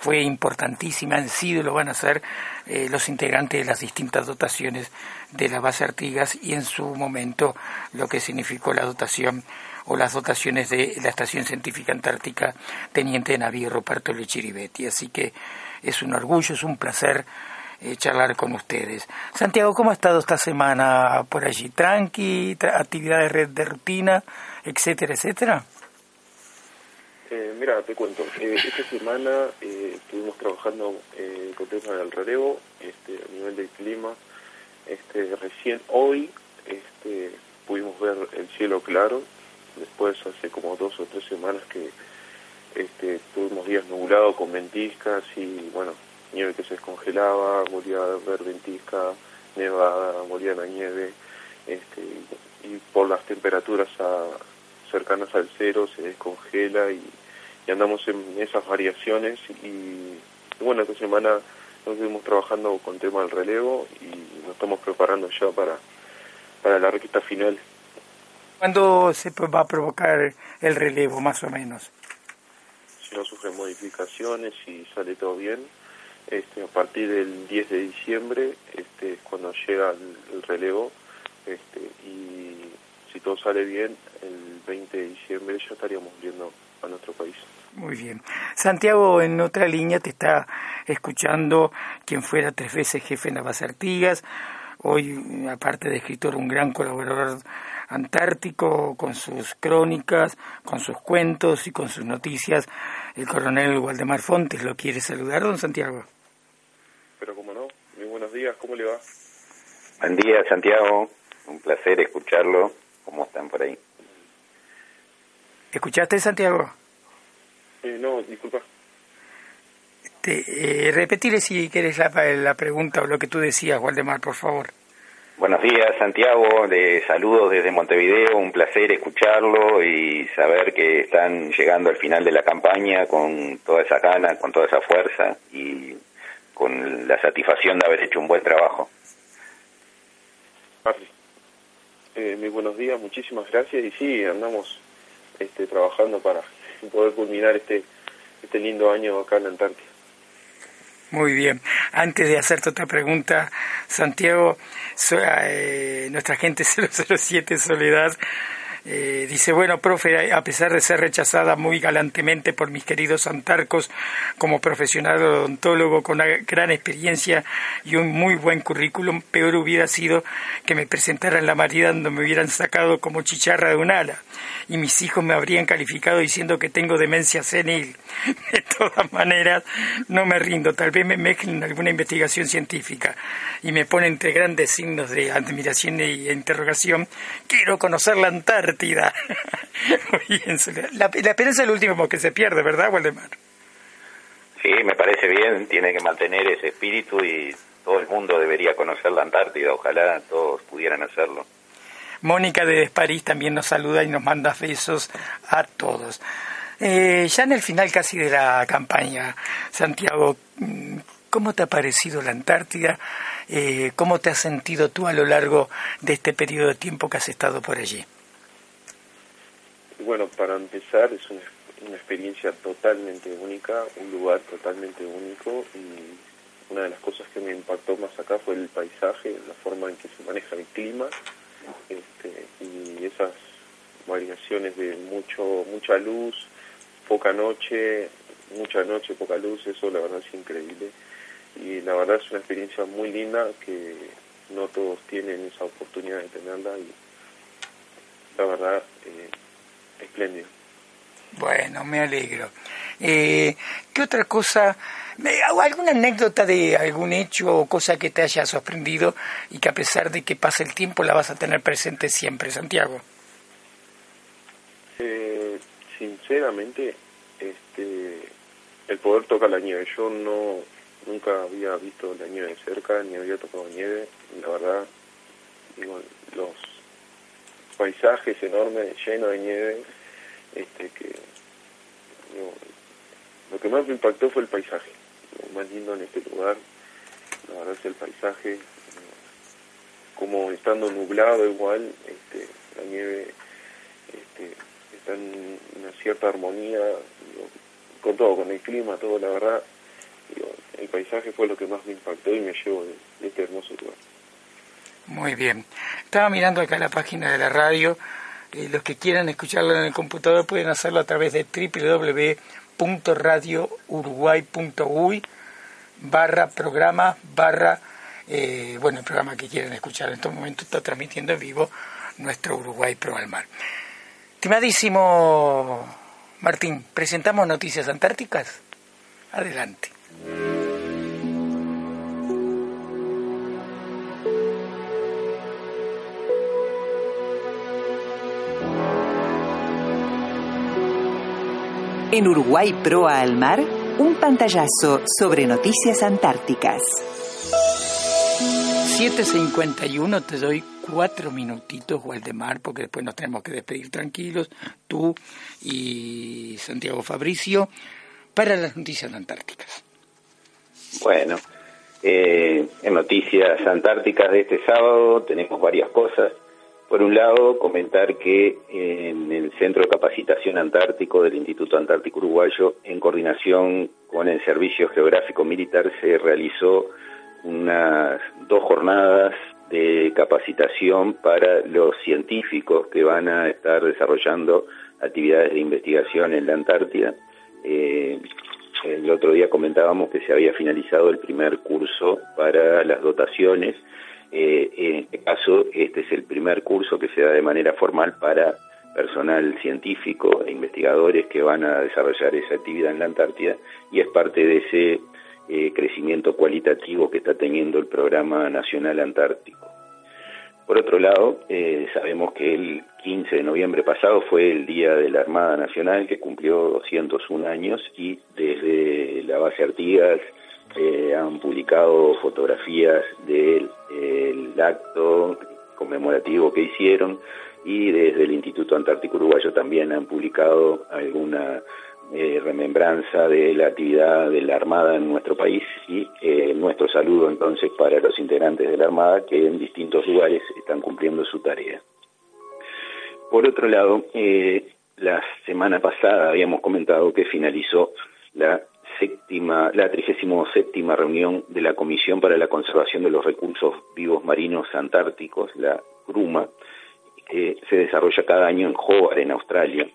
fue importantísima, han sido y lo van a ser eh, los integrantes de las distintas dotaciones de la base Artigas y en su momento lo que significó la dotación o las dotaciones de la Estación Científica Antártica Teniente de Navío Roberto Lechiribetti. Así que es un orgullo, es un placer eh, charlar con ustedes. Santiago, ¿cómo ha estado esta semana por allí? ¿Tranqui? ¿Actividades de rutina? Etcétera, etcétera. Eh, mira, te cuento. Eh, esta semana eh, estuvimos trabajando eh, con temas del relevo, este, a nivel del clima. Este, recién hoy este, pudimos ver el cielo claro. Después, hace como dos o tres semanas que este, tuvimos días nublados con ventiscas y, bueno, nieve que se descongelaba, volvía a ver ventisca, nevada, volvía la nieve. Este, y por las temperaturas a, cercanas al cero, se descongela y, andamos en esas variaciones y, bueno, esta semana nos estuvimos trabajando con tema del relevo y nos estamos preparando ya para, para la recta final. ¿Cuándo se va a provocar el relevo, más o menos? Si no sufre modificaciones y sale todo bien, este, a partir del 10 de diciembre este, es cuando llega el, el relevo este, y si todo sale bien, el 20 de diciembre ya estaríamos viendo a nuestro país. Muy bien. Santiago, en otra línea te está escuchando quien fuera tres veces jefe en Navas Artigas, hoy, aparte de escritor, un gran colaborador antártico con sus crónicas, con sus cuentos y con sus noticias. El coronel Waldemar Fontes lo quiere saludar, don Santiago. Pero como no, muy buenos días, ¿cómo le va? Buen día, Santiago. Un placer escucharlo ¿Cómo están por ahí? ¿Escuchaste, Santiago? Eh, no, disculpa. Te, eh, repetirle si quieres la, la pregunta o lo que tú decías, Waldemar, por favor. Buenos días, Santiago. De saludos desde Montevideo. Un placer escucharlo y saber que están llegando al final de la campaña con toda esa gana, con toda esa fuerza y con la satisfacción de haber hecho un buen trabajo. Eh, muy buenos días, muchísimas gracias y sí, andamos este, trabajando para poder culminar este, este lindo año acá en la Antártida. Muy bien. Antes de hacerte otra pregunta, Santiago, eh, nuestra gente 007 Soledad eh, dice, bueno, profe, a pesar de ser rechazada muy galantemente por mis queridos antarcos como profesional odontólogo con una gran experiencia y un muy buen currículum, peor hubiera sido que me presentara en la marida donde me hubieran sacado como chicharra de un ala y mis hijos me habrían calificado diciendo que tengo demencia senil. De todas maneras, no me rindo, tal vez me mezclen alguna investigación científica y me ponen entre grandes signos de admiración e interrogación. Quiero conocer la Antártida la, la esperanza es el último que se pierde, ¿verdad, Waldemar? Sí, me parece bien, tiene que mantener ese espíritu y todo el mundo debería conocer la Antártida, ojalá todos pudieran hacerlo. Mónica de París también nos saluda y nos manda besos a todos. Eh, ya en el final casi de la campaña, Santiago, ¿cómo te ha parecido la Antártida? Eh, ¿Cómo te has sentido tú a lo largo de este periodo de tiempo que has estado por allí? Bueno, para empezar es una, experiencia totalmente única, un lugar totalmente único y una de las cosas que me impactó más acá fue el paisaje, la forma en que se maneja el clima este, y esas variaciones de mucho mucha luz, poca noche, mucha noche, poca luz, eso la verdad es increíble. Y la verdad es una experiencia muy linda que no todos tienen esa oportunidad de tenerla y la verdad eh, espléndido. Bueno, me alegro. Eh, ¿Qué otra cosa? ¿Alguna anécdota de algún hecho o cosa que te haya sorprendido y que a pesar de que pase el tiempo la vas a tener presente siempre, Santiago? Eh, sinceramente, este, el poder tocar la nieve. Yo no nunca había visto la nieve de cerca, ni había tocado nieve. La verdad, digo, los paisajes enormes, llenos de nieve, este, que lo que más me impactó fue el paisaje. Lo más lindo en este lugar, la verdad es el paisaje, como estando nublado igual, este, la nieve este, está en una cierta armonía, con todo, con el clima, todo, la verdad, el paisaje fue lo que más me impactó y me llevó de, este hermoso lugar. Muy bien. Estaba mirando acá la página de la radio. Eh, los que quieran escucharlo en el computador pueden hacerlo a través de www.radiouruguay.uy barra programa barra eh, bueno el programa que quieren escuchar en este momento está transmitiendo en vivo nuestro Uruguay Pro al Mar. Estimadísimo Martín, presentamos noticias antárticas. Adelante. En Uruguay Proa al Mar, un pantallazo sobre noticias antárticas. 7.51, te doy cuatro minutitos, Waldemar, porque después nos tenemos que despedir tranquilos, tú y Santiago Fabricio, para las noticias antárticas. Bueno, eh, en noticias antárticas de este sábado tenemos varias cosas. Por un lado, comentar que en el Centro de Capacitación Antártico del Instituto Antártico Uruguayo, en coordinación con el Servicio Geográfico Militar, se realizó unas dos jornadas de capacitación para los científicos que van a estar desarrollando actividades de investigación en la Antártida. Eh, el otro día comentábamos que se había finalizado el primer curso para las dotaciones. Eh, en este caso, este es el primer curso que se da de manera formal para personal científico e investigadores que van a desarrollar esa actividad en la Antártida y es parte de ese eh, crecimiento cualitativo que está teniendo el Programa Nacional Antártico. Por otro lado, eh, sabemos que el 15 de noviembre pasado fue el Día de la Armada Nacional que cumplió 201 años y desde la base Artigas eh, han publicado fotografías del acto conmemorativo que hicieron y desde el Instituto Antártico Uruguayo también han publicado alguna eh, remembranza de la actividad de la Armada en nuestro país y eh, nuestro saludo entonces para los integrantes de la Armada que en distintos lugares están cumpliendo su tarea. Por otro lado, la semana pasada habíamos comentado que finalizó la séptima, la 37 reunión de la Comisión para la Conservación de los Recursos Vivos Marinos Antárticos, la CRUMA, que se desarrolla cada año en Hobart, en Australia.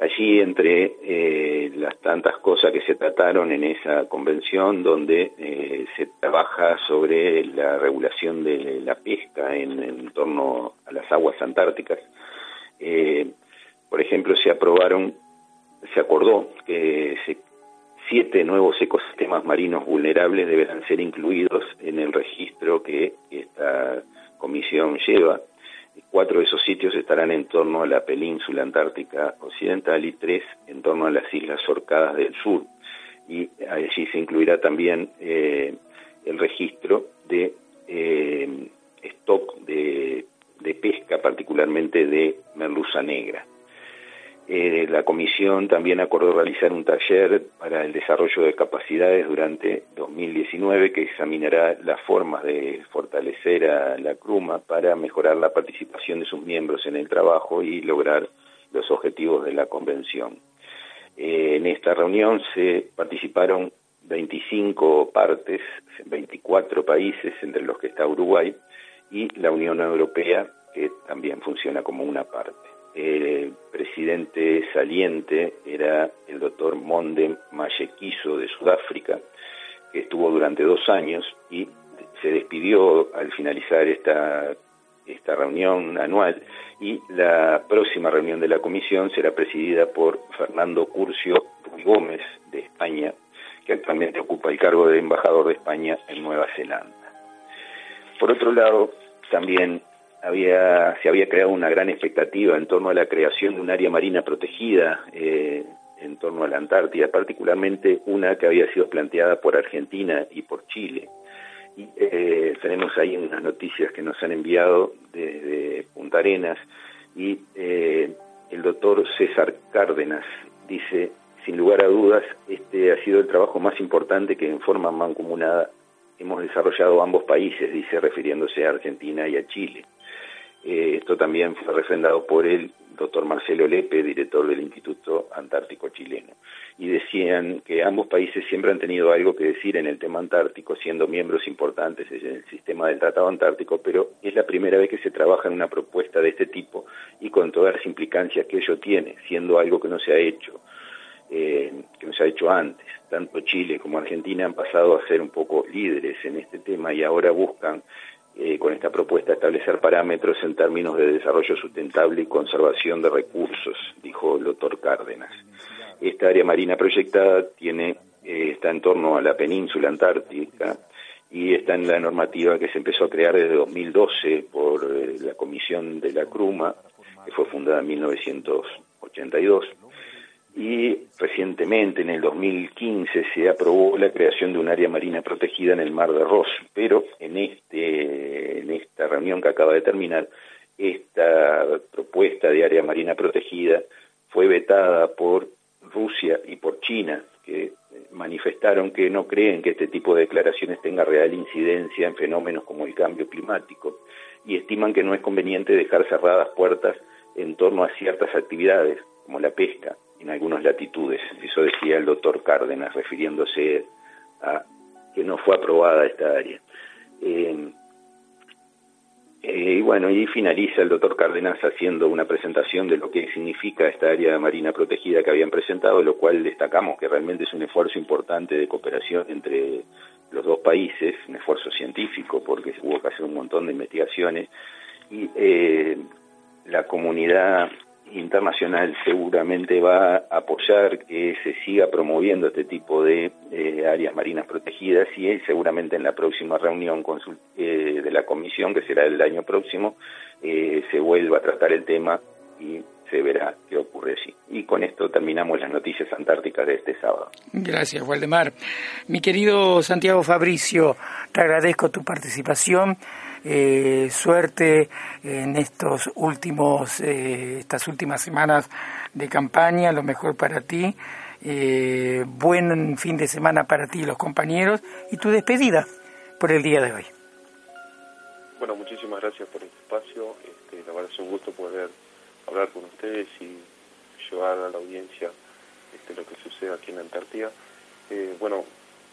Allí, entre eh, las tantas cosas que se trataron en esa convención, donde eh, se trabaja sobre la regulación de la pesca en, torno a las aguas antárticas, eh, por ejemplo, se aprobaron, se acordó que siete nuevos ecosistemas marinos vulnerables deberán ser incluidos en el registro que esta comisión lleva Cuatro de esos sitios estarán en torno a la península antártica occidental y tres en torno a las islas Orcadas del sur. Y allí se incluirá también eh, el registro de eh, stock de pesca, particularmente de merluza negra. Eh, la comisión también acordó realizar un taller para el desarrollo de capacidades durante 2019 que examinará las formas de fortalecer a la CRUMA para mejorar la participación de sus miembros en el trabajo y lograr los objetivos de la convención. Eh, en esta reunión se participaron 25 partes, 24 países, entre los que está Uruguay, y la Unión Europea, que también funciona como una parte el presidente saliente era el doctor Monde Mayequiso de Sudáfrica, que estuvo durante dos años y se despidió al finalizar esta esta reunión anual y la próxima reunión de la comisión será presidida por Fernando Curcio Gómez de España, que actualmente ocupa el cargo de embajador de España en Nueva Zelanda. Por otro lado, también había, se había creado una gran expectativa en torno a la creación de un área marina protegida eh, en torno a la Antártida, particularmente una que había sido planteada por Argentina y por Chile. Y, eh, tenemos ahí unas noticias que nos han enviado desde Punta Arenas y eh, el doctor César Cárdenas dice, sin lugar a dudas, este ha sido el trabajo más importante que en forma mancomunada hemos desarrollado ambos países, dice refiriéndose a Argentina y a Chile. Eh, esto también fue refrendado por el doctor Marcelo Lepe, director del Instituto Antártico Chileno. Y decían que ambos países siempre han tenido algo que decir en el tema antártico, siendo miembros importantes en el sistema del Tratado Antártico, pero es la primera vez que se trabaja en una propuesta de este tipo y con todas las implicancias que ello tiene, siendo algo que no se ha hecho. Eh, que no se ha hecho antes. Tanto Chile como Argentina han pasado a ser un poco líderes en este tema y ahora buscan eh, con esta propuesta establecer parámetros en términos de desarrollo sustentable y conservación de recursos, dijo el doctor Cárdenas. Esta área marina proyectada tiene, eh, está en torno a la península antártica y está en la normativa que se empezó a crear desde 2012 por eh, la Comisión de la Cruma, que fue fundada en 1982 y recientemente, en el 2015, se aprobó la creación de un área marina protegida en el Mar de Ross, pero en, este, en esta reunión que acaba de terminar, esta propuesta de área marina protegida fue vetada por Rusia y por China, que manifestaron que no creen que este tipo de declaraciones tenga real incidencia en fenómenos como el cambio climático y estiman que no es conveniente dejar cerradas puertas en torno a ciertas actividades, como la pesca, en algunas latitudes. Eso decía el doctor Cárdenas, refiriéndose a que no fue aprobada esta área. Eh, eh, y bueno, y finaliza el doctor Cárdenas haciendo una presentación de lo que significa esta área marina protegida que habían presentado, lo cual destacamos que realmente es un esfuerzo importante de cooperación entre los dos países, un esfuerzo científico, porque hubo que hacer un montón de investigaciones, y eh, la comunidad internacional seguramente va a apoyar que se siga promoviendo este tipo de áreas marinas protegidas y seguramente en la próxima reunión eh, de la comisión, que será el año próximo, eh, se vuelva a tratar el tema y se verá qué ocurre allí. Y con esto terminamos las noticias antárticas de este sábado. Gracias, Waldemar. Mi querido Santiago Fabricio, te agradezco tu participación eh, suerte en estos últimos, eh, estas últimas semanas de campaña, lo mejor para ti, eh, buen fin de semana para ti y los compañeros y tu despedida por el día de hoy. Bueno, muchísimas gracias por el espacio, este, la verdad es un gusto poder hablar con ustedes y llevar a la audiencia este, lo que sucede aquí en Antártida. Eh, bueno,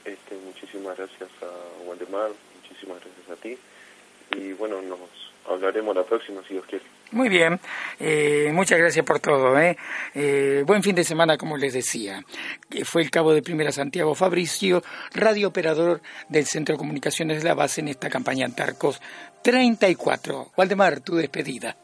este, muchísimas gracias a Waldemar, muchísimas gracias a ti y bueno, nos hablaremos la próxima si Dios quiere. Muy bien, eh, muchas gracias por todo. ¿eh? ¿eh? buen fin de semana, como les decía. Fue el cabo de primera Santiago Fabricio, radio operador del Centro de Comunicaciones de la Base en esta campaña Antarcos 34. Waldemar, tu despedida.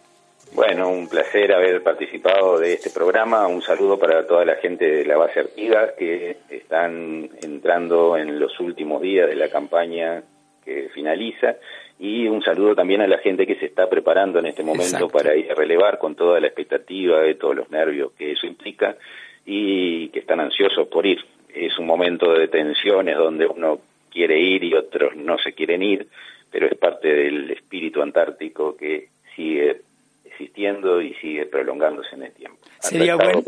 Bueno, un placer haber participado de este programa. Un saludo para toda la gente de la base Artigas que están entrando en los últimos días de la campaña que finaliza y un saludo también a la gente que se está preparando en este momento para ir a relevar con toda la expectativa de todos los nervios que eso implica y que están ansiosos por ir. Es un momento de tensiones donde uno quiere ir y otros no se quieren ir, pero es parte del espíritu antártico que sigue existiendo y sigue prolongándose en el tiempo. Sería bueno,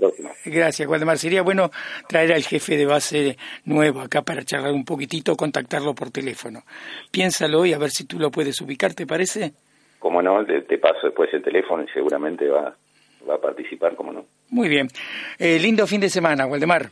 gracias Waldemar, sería bueno traer al jefe de base nuevo acá para charlar un poquitito, contactarlo por teléfono. Piénsalo y a ver si tú lo puedes ubicar, ¿te parece? Como no, te, paso después el teléfono y seguramente va, va a participar, como no. Muy bien. Eh, lindo fin de semana, Waldemar.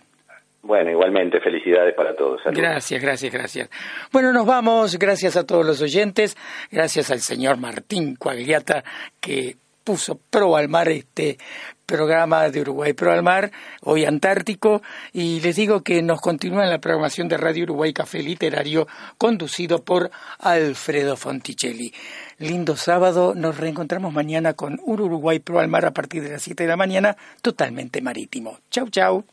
Bueno, igualmente, felicidades para todos. Gracias, gracias, gracias. Bueno, nos vamos, gracias a todos los oyentes, gracias al señor Martín Coagliata que puso pro al mar este programa de Uruguay Pro al Mar, hoy Antártico, y les digo que nos continúa en la programación de Radio Uruguay Café Literario, conducido por Alfredo Fonticelli. Lindo sábado, nos reencontramos mañana con Uruguay Pro al Mar a partir de las 7 de la mañana, totalmente marítimo. Chau, chau.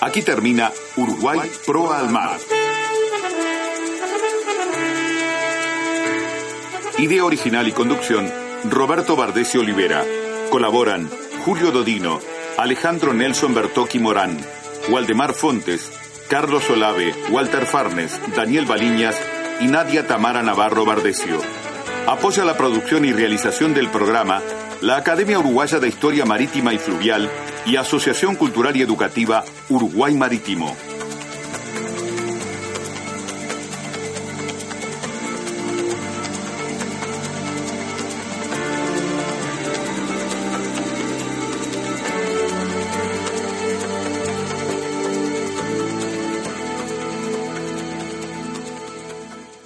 Aquí termina Uruguay Pro al Mar. Idea original y conducción, Roberto Bardesio Olivera. Colaboran Julio Dodino, Alejandro Nelson Bertocchi Morán, Waldemar Fontes, Carlos Olave, Walter Farnes, Daniel Baliñas y Nadia Tamara Navarro Bardesio. Apoya la producción y realización del programa la Academia Uruguaya de Historia Marítima y Fluvial y Asociación Cultural y Educativa Uruguay Marítimo.